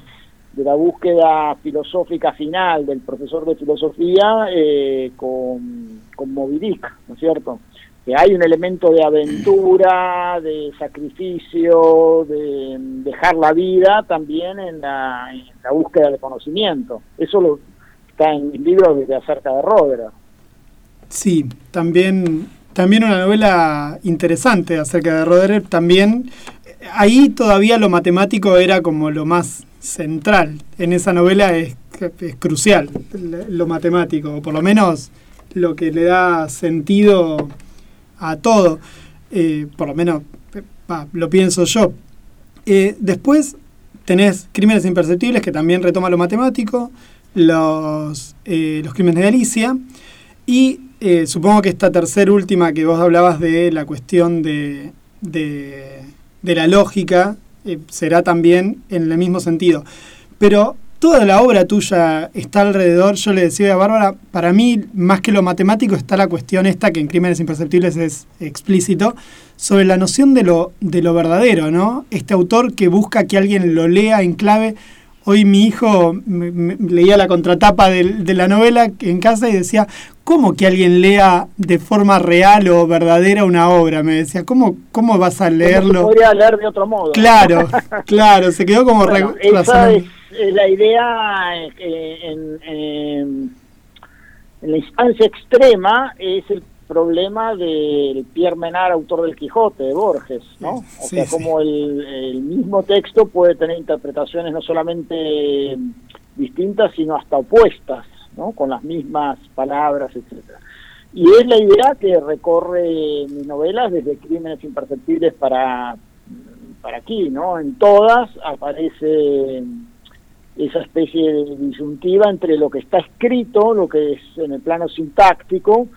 F: de la búsqueda filosófica final del profesor de filosofía eh, con, con Moby ¿no es cierto? Que hay un elemento de aventura, de sacrificio, de dejar la vida también en la, búsqueda de conocimiento. Eso lo, está en mis libros de acerca de Rodera.
C: Sí, también, también una novela interesante acerca de Roder. También ahí todavía lo matemático era como lo más central. En esa novela es, es crucial lo matemático, o por lo menos lo que le da sentido a todo. Eh, por lo menos lo pienso yo. Eh, después tenés Crímenes Imperceptibles, que también retoma lo matemático. los, eh, los crímenes de Alicia. Y supongo que esta tercera última que vos hablabas de la cuestión de, de, de la lógica será también en el mismo sentido. Pero toda la obra tuya está alrededor, yo le decía a Bárbara, para mí, más que lo matemático, está la cuestión esta, que en Crímenes Imperceptibles es explícito, sobre la noción de lo, de lo verdadero, ¿no? Este autor que busca que alguien lo lea en clave. Hoy mi hijo me- me- leía la contratapa de, la novela en casa y decía, ¿cómo que alguien lea de forma real o verdadera una obra? Me decía, ¿cómo, cómo vas a
F: ¿Cómo se
C: leerlo?
F: podría leer de otro modo.
C: Claro, claro, se quedó como
F: Bueno,
C: re-
F: esa es eh, la idea eh, en, en- en la instancia extrema es el problema del Pierre Menard, autor del Quijote, de Borges, ¿no? O
C: Sí,
F: sea,
C: sí.
F: como el, el mismo texto puede tener interpretaciones no solamente distintas, sino hasta opuestas, ¿no? Con las mismas palabras, etcétera. Y es la idea que recorre mis novelas desde Crímenes Imperceptibles para, para aquí, ¿no? En todas aparece esa especie de disyuntiva entre lo que está escrito, lo que es en el plano sintáctico,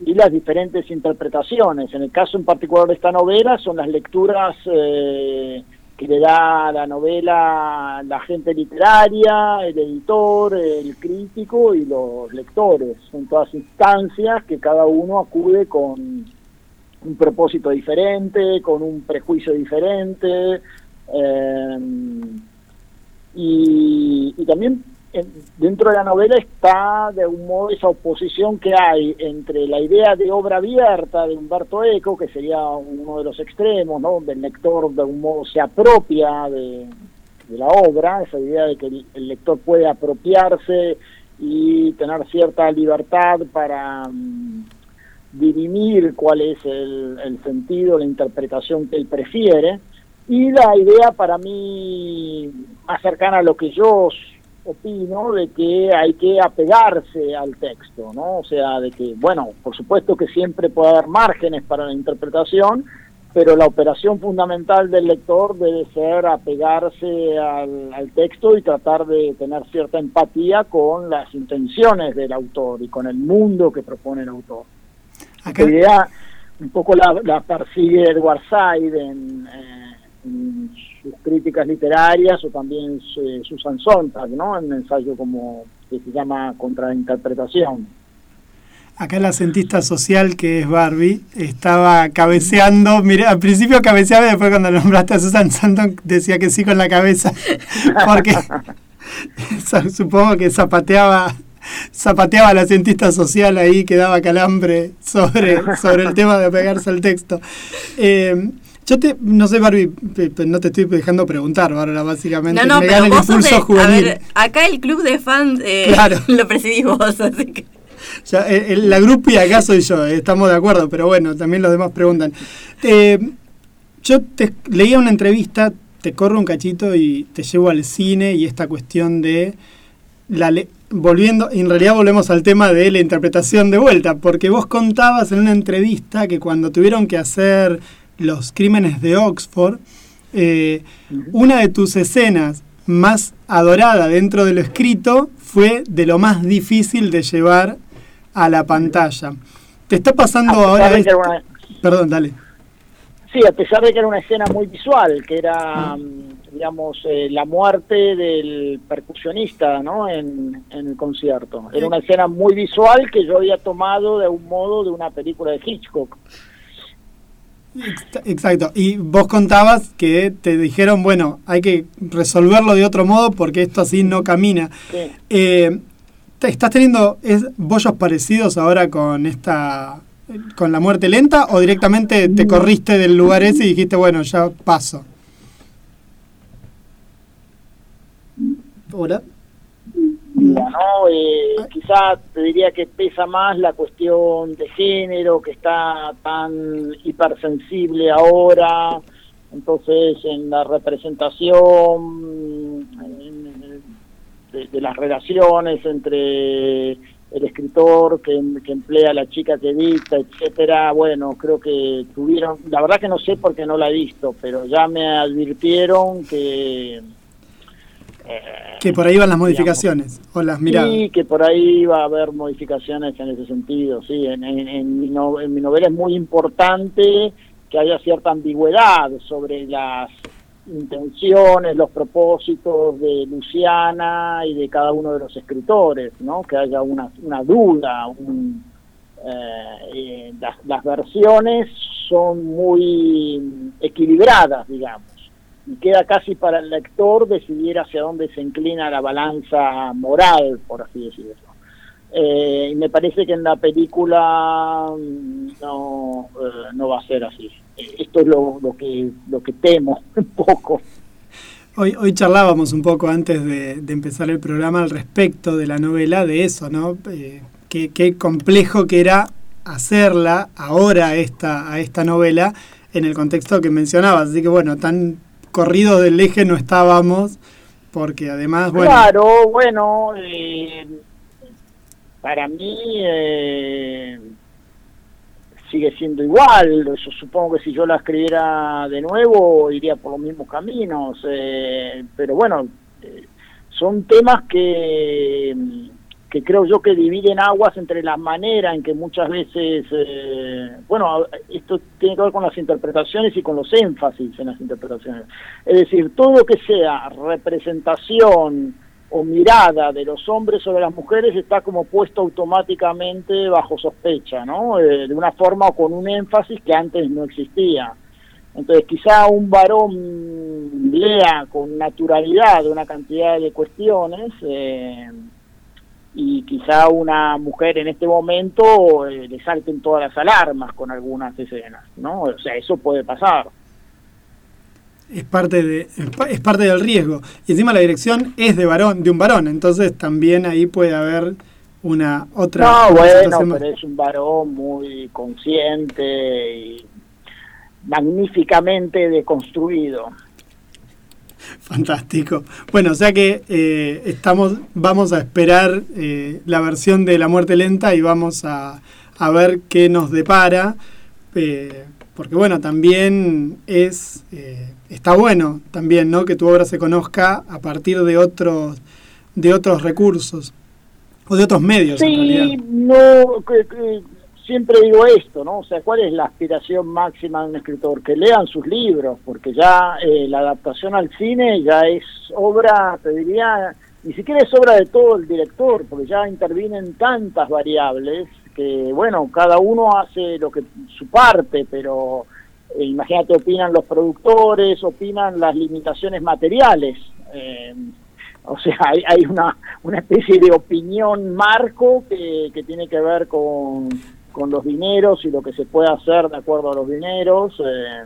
F: y las diferentes interpretaciones. En el caso en particular de esta novela son las lecturas eh, que le da la novela la gente literaria, el editor, el crítico y los lectores. Son todas instancias que cada uno acude con un propósito diferente, con un prejuicio diferente. eh, y, también dentro de la novela está de algún modo esa oposición que hay entre la idea de obra abierta de Humberto Eco, que sería uno de los extremos, donde el lector de algún modo se apropia de, la obra, esa idea de que el, el lector puede apropiarse y tener cierta libertad para mm, dirimir cuál es el, el sentido, la interpretación que él prefiere. Y la idea para mí más cercana a lo que yo opino de que hay que apegarse al texto, ¿no? O sea, de que, bueno, por supuesto que siempre puede haber márgenes para la interpretación, pero la operación fundamental del lector debe ser apegarse al, al texto y tratar de tener cierta empatía con las intenciones del autor y con el mundo que propone el autor.
C: Acá-
F: Esta idea un poco la, la persigue Edward Said en, eh, en críticas literarias o también eh, Susan Sontag, ¿no? En un ensayo como que se llama Contrainterpretación.
C: Acá la cientista social que es Barbie estaba cabeceando, mira, al principio cabeceaba y después cuando nombraste a Susan Santon decía que sí con la cabeza, porque supongo que zapateaba zapateaba a la cientista social ahí que daba calambre sobre, sobre el tema de pegarse al texto. Eh, yo te, no sé Barbie, no te estoy dejando preguntar ahora básicamente,
B: No, no,
C: me
B: pero vos sos de, a
C: juvenil.
B: ver, acá el club de fans eh,
C: Claro.
B: lo presidís vos, así que...
C: Ya, eh, eh, la grupi acá soy yo, eh, estamos de acuerdo, pero bueno, también los demás preguntan. Eh, yo te leía una entrevista, te corro un cachito y te llevo al cine y esta cuestión de la le- volviendo, en realidad volvemos al tema de la interpretación de vuelta, porque vos contabas en una entrevista que cuando tuvieron que hacer los crímenes de Oxford, eh, una de tus escenas más adorada dentro de lo escrito fue de lo más difícil de llevar a la pantalla. ¿Te está pasando ahora esto?
F: una-
C: Perdón, dale.
F: Sí, a pesar de que era una escena muy visual, que era, mm, digamos, eh, la muerte del percusionista, ¿no? En, en el concierto. Era una escena muy visual que yo había tomado de un modo de una película de Hitchcock.
C: Ex- Exacto. Y vos contabas que te dijeron, bueno, hay que resolverlo de otro modo porque esto así no camina.
F: Sí.
C: Eh, ¿te- ¿Estás teniendo es, bollos parecidos ahora con esta con la muerte lenta o directamente te corriste del lugar ese y dijiste, bueno, ya paso? Hola.
F: ¿No? Eh, quizá te diría que pesa más la cuestión de género, que está tan hipersensible ahora, entonces en la representación en- de, de las relaciones entre el escritor que, que emplea a la chica que dicta, etcétera, bueno, creo que tuvieron, la verdad que no sé porque no la he visto, pero ya me advirtieron que eh,
C: Que por ahí van las
F: digamos,
C: modificaciones o las miradas.
F: Sí, que por ahí va a haber modificaciones en ese sentido, sí. En, en- en mi, no- en mi novela es muy importante que haya cierta ambigüedad sobre las intenciones, los propósitos de Luciana y de cada uno de los escritores, ¿no? Que haya una, una duda, un, eh, eh, las, las versiones son muy equilibradas, digamos y queda casi para el lector decidir hacia dónde se inclina la balanza moral, por así decirlo. Eh, y me parece que en la película mm, no, eh, no va a ser así. Esto es lo, lo que lo que temo un poco.
C: Hoy, hoy charlábamos un poco antes de, empezar el programa al respecto de la novela, de eso, ¿no? Eh, qué, qué complejo que era hacerla ahora esta, a esta novela en el contexto que mencionabas. Así que bueno, tan corridos del eje no estábamos, porque además, bueno,
F: Claro, bueno, eh, para mí eh, sigue siendo igual. Yo supongo que si yo la escribiera de nuevo iría por los mismos caminos. eh, pero bueno, eh, son temas que, que creo yo que dividen aguas entre la manera en que muchas veces, eh, bueno, esto tiene que ver con las interpretaciones y con los énfasis en las interpretaciones. Es decir, todo lo que sea representación o mirada de los hombres sobre las mujeres está como puesto automáticamente bajo sospecha, ¿no? Eh, de una forma o con un énfasis que antes no existía. Entonces, quizá un varón lea con naturalidad una cantidad de cuestiones eh, y quizá una mujer en este momento eh, le salten todas las alarmas con algunas escenas, ¿no? O sea, eso puede pasar.
C: es parte de es pa- es parte del riesgo. Y encima la dirección es de varón, de un varón, entonces también ahí puede haber una otra
F: No, bueno,
C: más.
F: pero es un varón muy consciente y magníficamente deconstruido.
C: Fantástico. Bueno, o sea que eh, estamos, vamos a esperar eh, la versión de La Muerte Lenta y vamos a, a ver qué nos depara. eh, porque bueno, también es eh, está bueno también, ¿no? Que tu obra se conozca a partir de otros de otros recursos o de otros medios en realidad.
F: no, siempre digo esto, ¿no? O sea, ¿cuál es la aspiración máxima de un escritor? Que lean sus libros, porque ya eh, la adaptación al cine ya es obra, te diría, ni siquiera es obra de todo el director, porque ya intervienen tantas variables que, bueno, cada uno hace lo que su parte, pero eh, imagínate, opinan los productores, opinan las limitaciones materiales. eh, o sea, hay, hay una, una especie de opinión marco que, que tiene que ver con, con los dineros y lo que se puede hacer de acuerdo a los dineros. eh.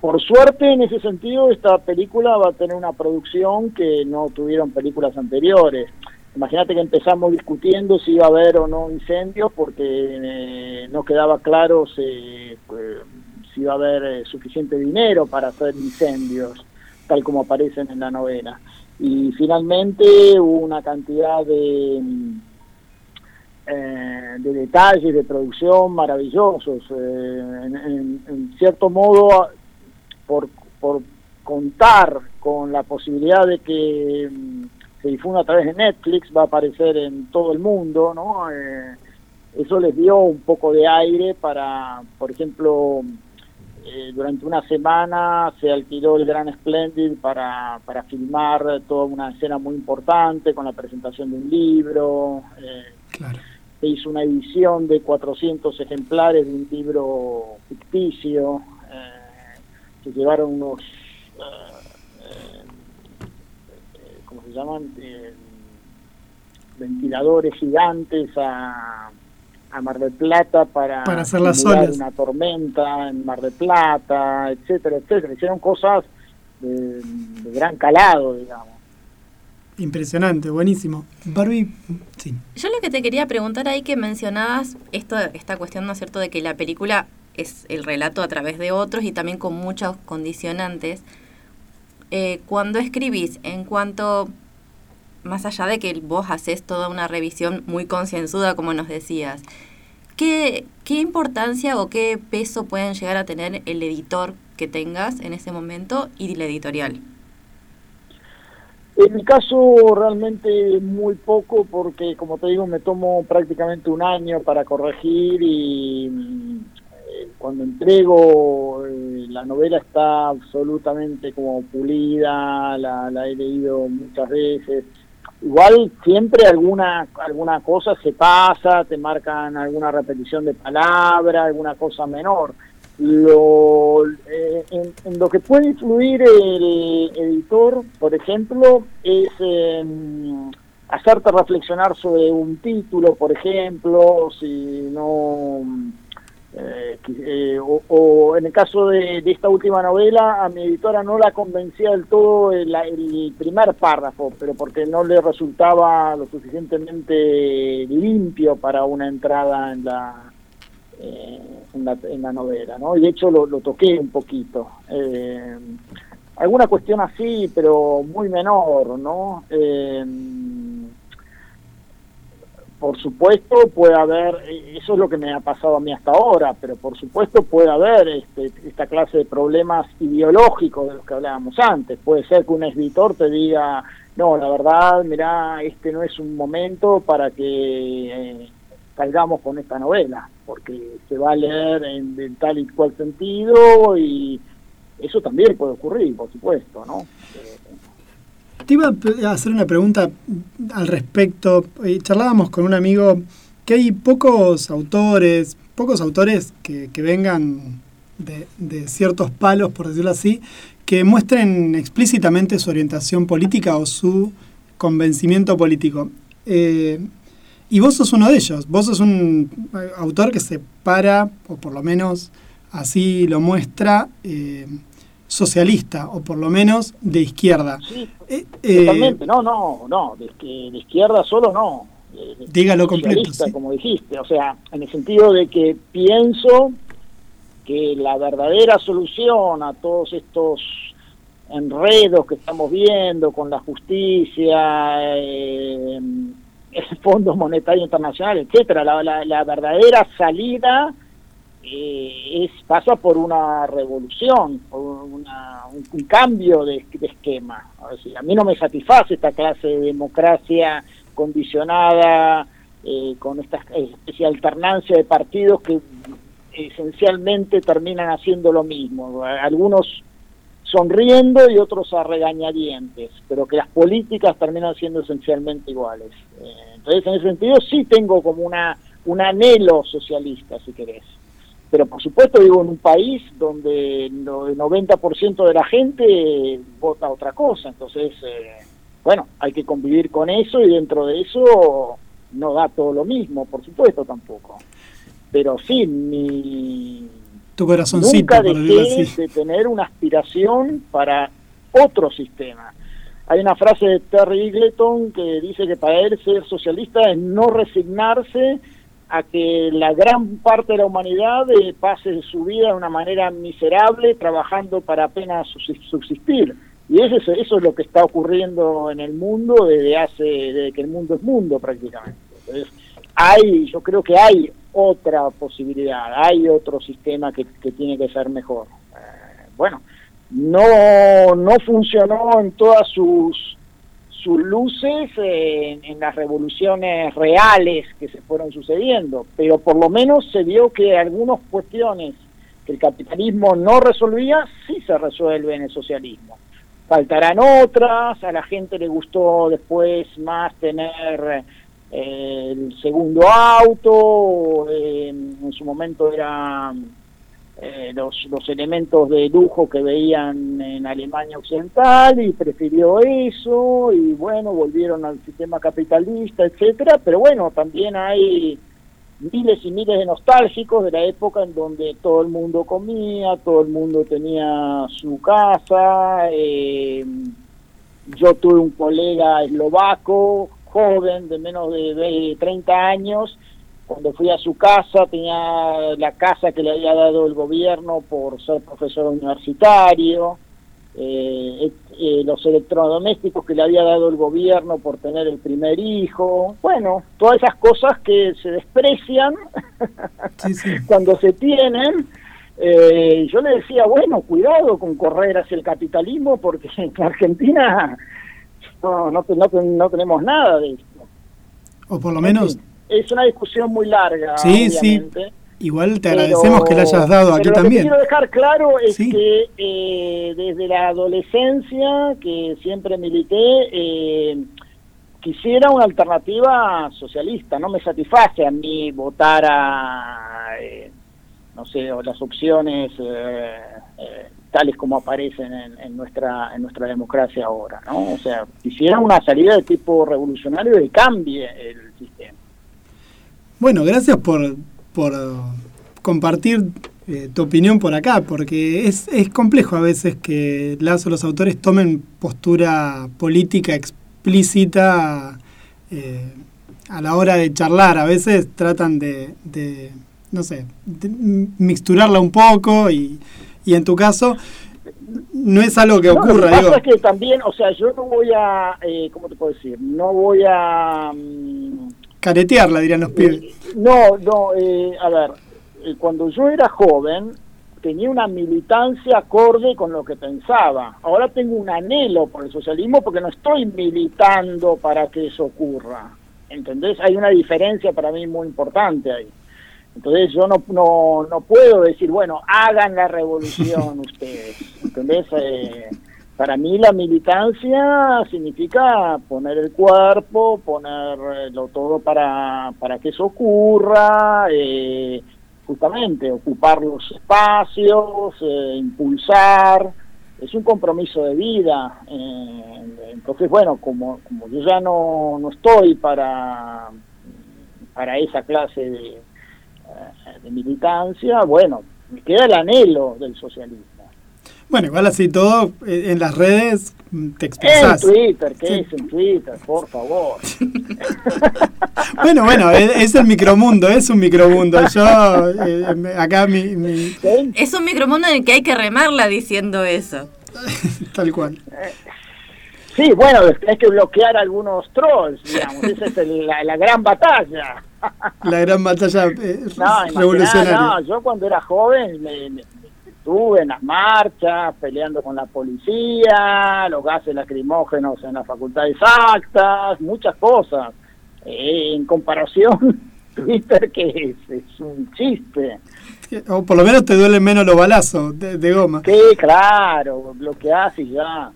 F: Por suerte, en ese sentido, esta película va a tener una producción que no tuvieron películas anteriores. Imagínate que empezamos discutiendo si iba a haber o no incendios porque eh, no quedaba claro si, eh, si iba a haber eh, suficiente dinero para hacer incendios, tal como aparecen en la novela. Y finalmente hubo una cantidad de, eh, de detalles de producción maravillosos. Eh, en, en- cierto modo, por, por contar con la posibilidad de que mm, se difunda a través de Netflix, va a aparecer en todo el mundo, ¿no? Eh, eso les dio un poco de aire para, por ejemplo, eh, durante una semana se alquiló el Gran Splendid para, para filmar toda una escena muy importante con la presentación de un libro. eh. Se hizo una edición de 400 ejemplares de un libro ficticio. eh, se llevaron unos, eh, eh, eh, ¿cómo se llaman? Eh, ventiladores gigantes a, a Mar del Plata para,
C: Para hacer las olas.
F: una tormenta en Mar del Plata, etcétera, etcétera. Hicieron cosas de, de gran calado, digamos.
C: Impresionante, buenísimo. Barbie, sí.
B: Yo lo que te quería preguntar ahí que mencionabas esto, esta cuestión, ¿no es cierto?, de que la película es el relato a través de otros y también con muchos condicionantes. Eh, cuando escribís, en cuanto, más allá de que vos haces toda una revisión muy concienzuda, como nos decías, ¿qué, ¿qué importancia o qué peso pueden llegar a tener el editor que tengas en ese momento y la editorial?
F: En mi caso realmente muy poco porque como te digo me tomo prácticamente un año para corregir y eh, cuando entrego eh, la novela está absolutamente como pulida, la, la he leído muchas veces. Igual siempre alguna alguna cosa se pasa, te marcan alguna repetición de palabra, alguna cosa menor lo, eh, en, lo que puede influir el editor, por ejemplo, es en hacerte reflexionar sobre un título, por ejemplo, si no... Eh, eh, o, o, en el caso de, de, esta última novela, a mi editora no la convencía del todo el, el, primer párrafo, pero porque no le resultaba lo suficientemente limpio para una entrada en la, eh, en, la, en, la, novela, ¿no? Y de hecho lo, toqué un poquito. Eh, alguna cuestión así, pero muy menor, ¿no? Eh, por supuesto puede haber, eso es lo que me ha pasado a mí hasta ahora, pero por supuesto puede haber este, esta clase de problemas ideológicos de los que hablábamos antes. Puede ser que un editor te diga, no, la verdad, mira, este no es un momento para que eh, salgamos con esta novela, porque se va a leer en, tal y cual sentido y eso también puede ocurrir, por supuesto, ¿no? Eh,
C: Te iba a hacer una pregunta al respecto. Charlábamos con un amigo que hay pocos autores, pocos autores que, que vengan de, de, ciertos palos, por decirlo así, que muestren explícitamente su orientación política o su convencimiento político. Eh, y vos sos uno de ellos. Vos sos un autor que se para, o por lo menos así lo muestra, eh, socialista, o por lo menos de izquierda.
F: Sí, eh, totalmente. Eh, no, no, no. De, de, izquierda solo no.
C: De, dígalo completo.
F: Sí. Como dijiste. O sea, en el sentido de que pienso que la verdadera solución a todos estos enredos que estamos viendo con la justicia, eh, el Fondo Monetario Internacional, etcétera. La, la, la verdadera salida eh, es pasa por una revolución, una, un, cambio de, esquema. a mí no me satisface esta clase de democracia condicionada eh, con esta especie alternancia de partidos que esencialmente terminan haciendo lo mismo. Algunos sonriendo y otros a regañadientes, pero que las políticas terminan siendo esencialmente iguales. Eh, entonces, en ese sentido, sí tengo como una un anhelo socialista, si querés. Pero por supuesto vivo en un país donde el 90% de la gente vota otra cosa, entonces, eh, bueno, hay que convivir con eso y dentro de eso no da todo lo mismo, por supuesto tampoco. Pero sí, mi,
C: tu corazoncito.
F: Nunca dejé de tener una aspiración para otro sistema. Hay una frase de Terry Eagleton que dice que para él ser socialista es no resignarse a que la gran parte de la humanidad eh, pase su vida de una manera miserable trabajando para apenas subsistir. Y eso es, eso es lo que está ocurriendo en el mundo desde hace, desde que el mundo es mundo prácticamente. Entonces, hay, yo creo que hay otra posibilidad, hay otro sistema que, que tiene que ser mejor. Eh, bueno, no, no funcionó en todas sus, sus luces en, en, las revoluciones reales que se fueron sucediendo, pero por lo menos se vio que algunas cuestiones que el capitalismo no resolvía, sí se resuelve en el socialismo. Faltarán otras, a la gente le gustó después más tener el segundo auto, en su momento eran eh, los, los elementos de lujo que veían en Alemania Occidental y prefirió eso y bueno, volvieron al sistema capitalista, etcétera, pero bueno, también hay miles y miles de nostálgicos de la época en donde todo el mundo comía, todo el mundo tenía su casa, eh, yo tuve un colega eslovaco joven de menos de, de 30 años, cuando fui a su casa tenía la casa que le había dado el gobierno por ser profesor universitario, eh, eh, los electrodomésticos que le había dado el gobierno por tener el primer hijo, bueno, todas esas cosas que se desprecian sí, sí. cuando se tienen. Eh, yo le decía, bueno, cuidado con correr hacia el capitalismo porque en Argentina no, no, no no tenemos nada de esto.
C: O por lo menos,
F: Es una discusión muy larga,
C: Sí, sí. igual te
F: Pero-
C: agradecemos que la hayas dado aquí
F: pero Lo que
C: también.
F: quiero dejar claro es
C: Sí.
F: que eh, desde la adolescencia, que siempre milité, eh, quisiera una alternativa socialista. No me satisface a mí votar a, eh, no sé, o las opciones eh, eh, tales como aparecen en, nuestra en nuestra democracia ahora, ¿no? O sea, quisiera una salida de tipo revolucionario que cambie el sistema.
C: Bueno, gracias por, por compartir eh, tu opinión por acá, porque es, es complejo a veces que las o los autores tomen postura política explícita eh, a la hora de charlar. A veces tratan de, de, no sé, de mixturarla un poco y, y en tu caso no es algo que
F: No,
C: ocurra,
F: lo que pasa
C: digo.
F: es que también, o sea, yo no voy a, eh, ¿cómo te puedo decir? No voy a... mm,
C: Caretearla, dirían los pibes.
F: eh, no, no, eh, a ver, eh, cuando yo era joven tenía una militancia acorde con lo que pensaba. Ahora tengo un anhelo por el socialismo porque no estoy militando para que eso ocurra. ¿Entendés? Hay una diferencia para mí muy importante ahí. Entonces yo no, no, no puedo decir, bueno, hagan la revolución ustedes. ¿Entendés? Eh, para mí la militancia significa poner el cuerpo, ponerlo todo para, para que eso ocurra, eh, justamente ocupar los espacios, eh, impulsar, es un compromiso de vida. eh, entonces, bueno, como, como yo ya no, no estoy para, para esa clase de, eh, de militancia, bueno, me queda el anhelo del socialismo.
C: Bueno, igual así todo, eh, en las redes mm, te
F: En
C: expresás.
F: Twitter, ¿qué
C: Sí.
F: es en Twitter? Por favor.
C: Bueno, bueno, es, es el micromundo, es un micromundo. Yo, eh, acá mi, mi-
F: ¿Sí?
B: Es un micromundo en el que hay que remarla diciendo eso.
C: tal cual.
F: Sí, bueno, hay que bloquear algunos trolls, digamos. Esa es el- la, la gran batalla.
C: La gran batalla eh,
F: No, imaginá,
C: revolucionaria.
F: no, yo cuando era joven me, estuve en las marchas, peleando con la policía, los gases lacrimógenos en la facultad exactas, muchas cosas. Eh, en comparación, Twitter que es, es un chiste.
C: O por lo menos te duelen menos los balazos de, de goma.
F: Sí, claro, bloqueás y ya.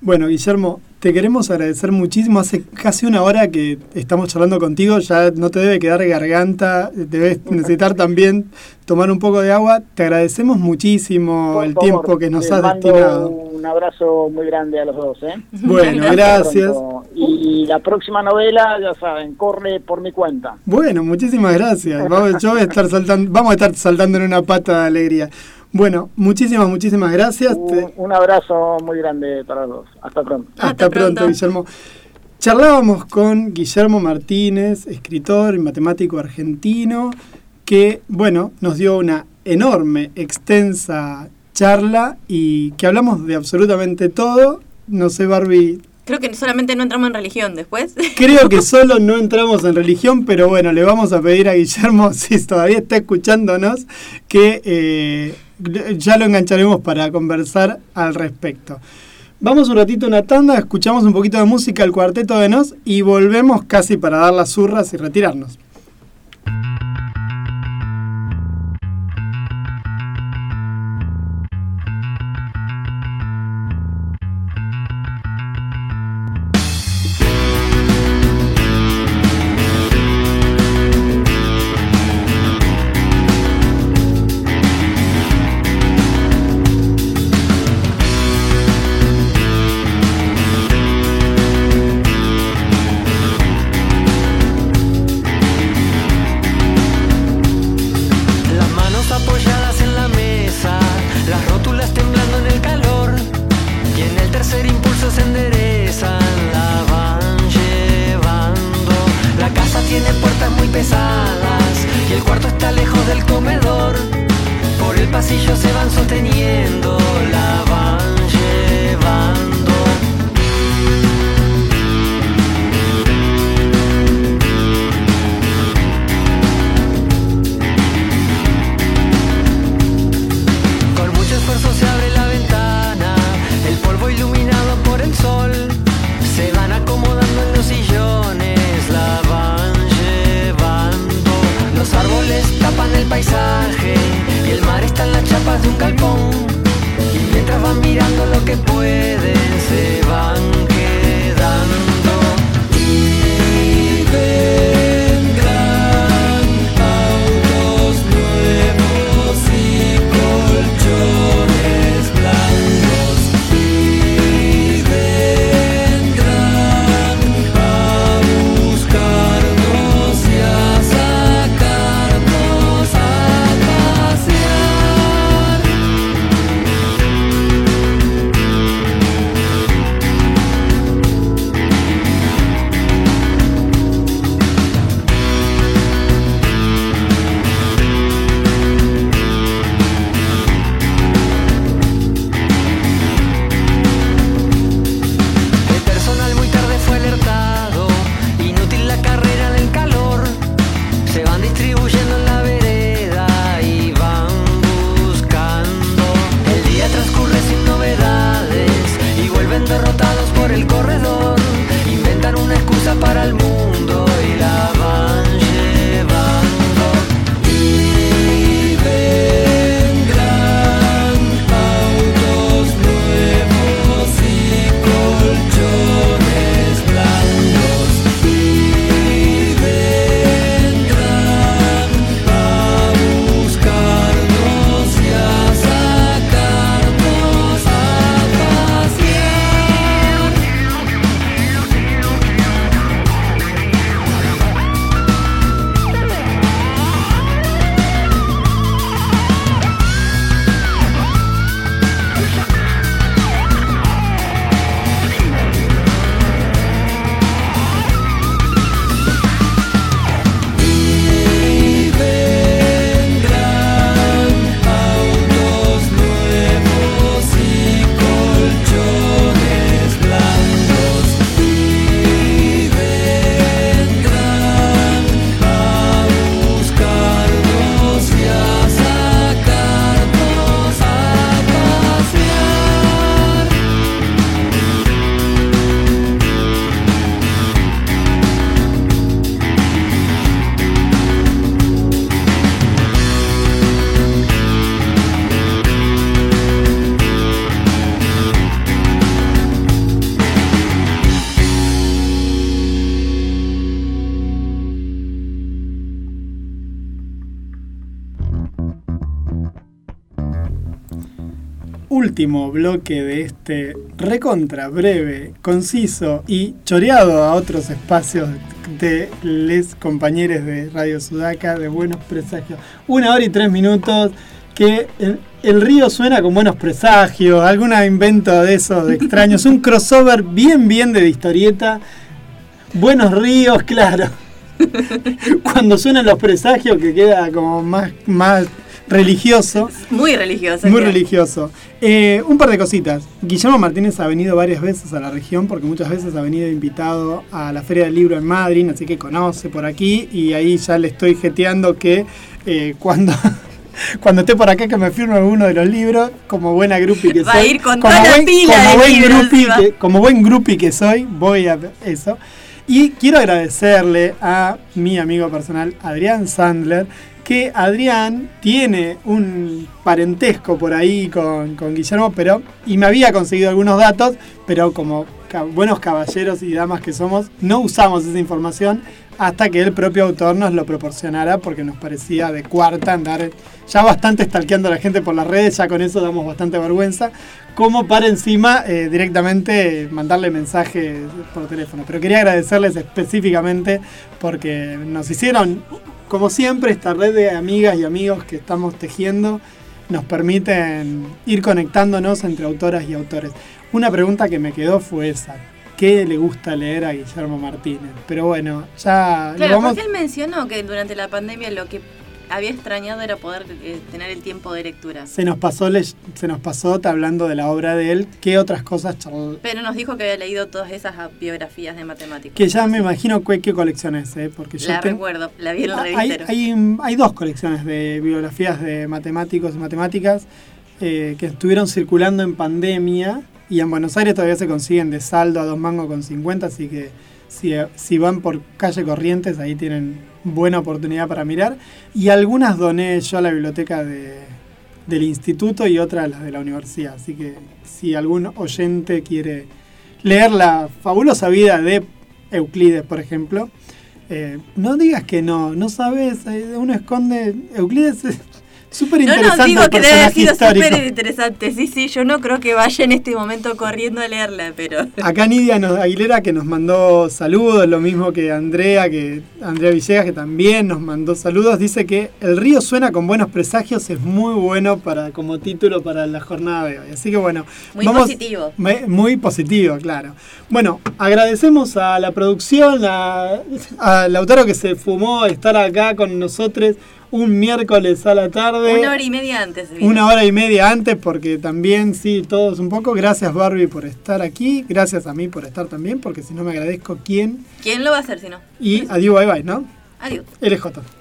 C: Bueno, Guillermo, te queremos agradecer muchísimo. Hace casi una hora que estamos charlando contigo, ya no te debe quedar garganta, debes necesitar también tomar un poco de agua. Te agradecemos muchísimo
F: Por
C: el
F: favor,
C: tiempo que nos has
F: mando
C: destinado.
F: Un abrazo muy grande a los dos, ¿eh?
C: Bueno,
B: Gracias.
F: Y la próxima novela, ya saben, corre por mi cuenta.
C: Bueno, muchísimas gracias. Vamos, yo voy a estar saltando, vamos a estar saltando en una pata de alegría. Bueno, muchísimas, muchísimas gracias.
F: Un, un abrazo muy grande para los dos. Hasta pronto.
C: Hasta,
B: Hasta
C: pronto,
B: pronto.
C: Guillermo. Charlábamos con Guillermo Martínez, escritor y matemático argentino, que, bueno, nos dio una enorme, extensa charla y que hablamos de absolutamente todo. No sé, Barbie,
B: Creo que solamente no entramos en religión después.
C: creo que solo no entramos en religión, pero bueno, le vamos a pedir a Guillermo, si todavía está escuchándonos, que eh, ya lo engancharemos para conversar al respecto. Vamos un ratito a una tanda, escuchamos un poquito de música, el cuarteto de Nos, y volvemos casi para dar las zurras y retirarnos. Último bloque de este recontra breve, conciso y choreado a otros espacios de les compañeros de Radio Sudaca de Buenos Presagios. Una hora y tres minutos que el, el río suena con buenos presagios, algún invento de esos de extraños, un crossover bien bien de historieta. Buenos ríos, claro. Cuando suenan los presagios que queda como más, más religioso.
B: Muy religioso.
C: Muy religioso. Eh, un par de cositas. Guillermo Martínez ha venido varias veces a la región porque muchas veces ha venido invitado a la Feria del Libro en Madrid, así que conoce por aquí y ahí ya le estoy jeteando que eh, cuando... Cuando esté por acá que me firme uno de los libros, como buena groupie que
B: Va
C: soy.
B: a ir con
C: como
B: toda la
C: buen,
B: pila
C: como
B: de
C: buen
B: va.
C: que- como buen groupie que soy, voy a eso. Y quiero agradecerle a mi amigo personal Adrián Sandler, que Adrián tiene un parentesco por ahí con, Guillermo, pero y me había conseguido algunos datos, pero como buenos caballeros y damas que somos, no usamos esa información hasta que el propio autor nos lo proporcionara porque nos parecía de cuarta andar ya bastante stalkeando a la gente por las redes, ya con eso damos bastante vergüenza, como para encima eh, directamente mandarle mensajes por teléfono. Pero quería agradecerles específicamente porque nos hicieron, como siempre, esta red de amigas y amigos que estamos tejiendo nos permiten ir conectándonos entre autoras y autores. Una pregunta que me quedó fue esa. ¿Qué le gusta leer a Guillermo Martínez? Pero bueno, ya lo
B: Claro,
C: vamos...
B: porque él mencionó que durante la pandemia lo que había extrañado era poder eh, tener el tiempo de lectura.
C: Se nos pasó, se nos pasó te hablando de la obra de él. ¿Qué otras cosas charl-
B: Pero nos dijo que había leído todas esas ah, biografías de matemáticos.
C: Que ya me imagino qué, qué colección es, ¿eh? Porque yo
B: La
C: ten-
B: recuerdo, la vi en el
C: Ah, hay, hay, hay dos colecciones de bibliografías de matemáticos y matemáticas eh, que estuvieron circulando en pandemia y en Buenos Aires todavía se consiguen de saldo a dos mangos con 50, así que si, si van por calle Corrientes ahí tienen buena oportunidad para mirar. Y algunas doné yo a la biblioteca de- del instituto y otras a las de la universidad, así que si algún oyente quiere leer la fabulosa vida de Euclides, por ejemplo, eh, no digas que no, no sabes, eh, uno esconde. Euclides es súper
B: No,
C: interesante.
B: no, digo
C: el
B: que debe haber sido súper interesante. Sí, sí, yo no creo que vaya en este momento corriendo a leerla, pero...
C: Acá Nidia nos- Aguilera que nos mandó saludos, lo mismo que Andrea, que Andrea Villegas que también nos mandó saludos, dice que El río suena con buenos presagios, es muy bueno para como título para la jornada de hoy. Así que bueno,
B: Muy positivo.
C: Muy positivo, claro. Bueno, agradecemos a la producción, a, a Lautaro que se fumó estar acá con nosotros un miércoles a la tarde.
B: Una hora y media antes.
C: Una hora y media antes, porque también, sí, todos un poco. Gracias, Barbie, por estar aquí. Gracias a mí por estar también, porque si no me agradezco quién.
B: ¿Quién lo va a hacer si no?
C: Y adiós, bye bye, ¿no?
B: Adiós.
C: LJ.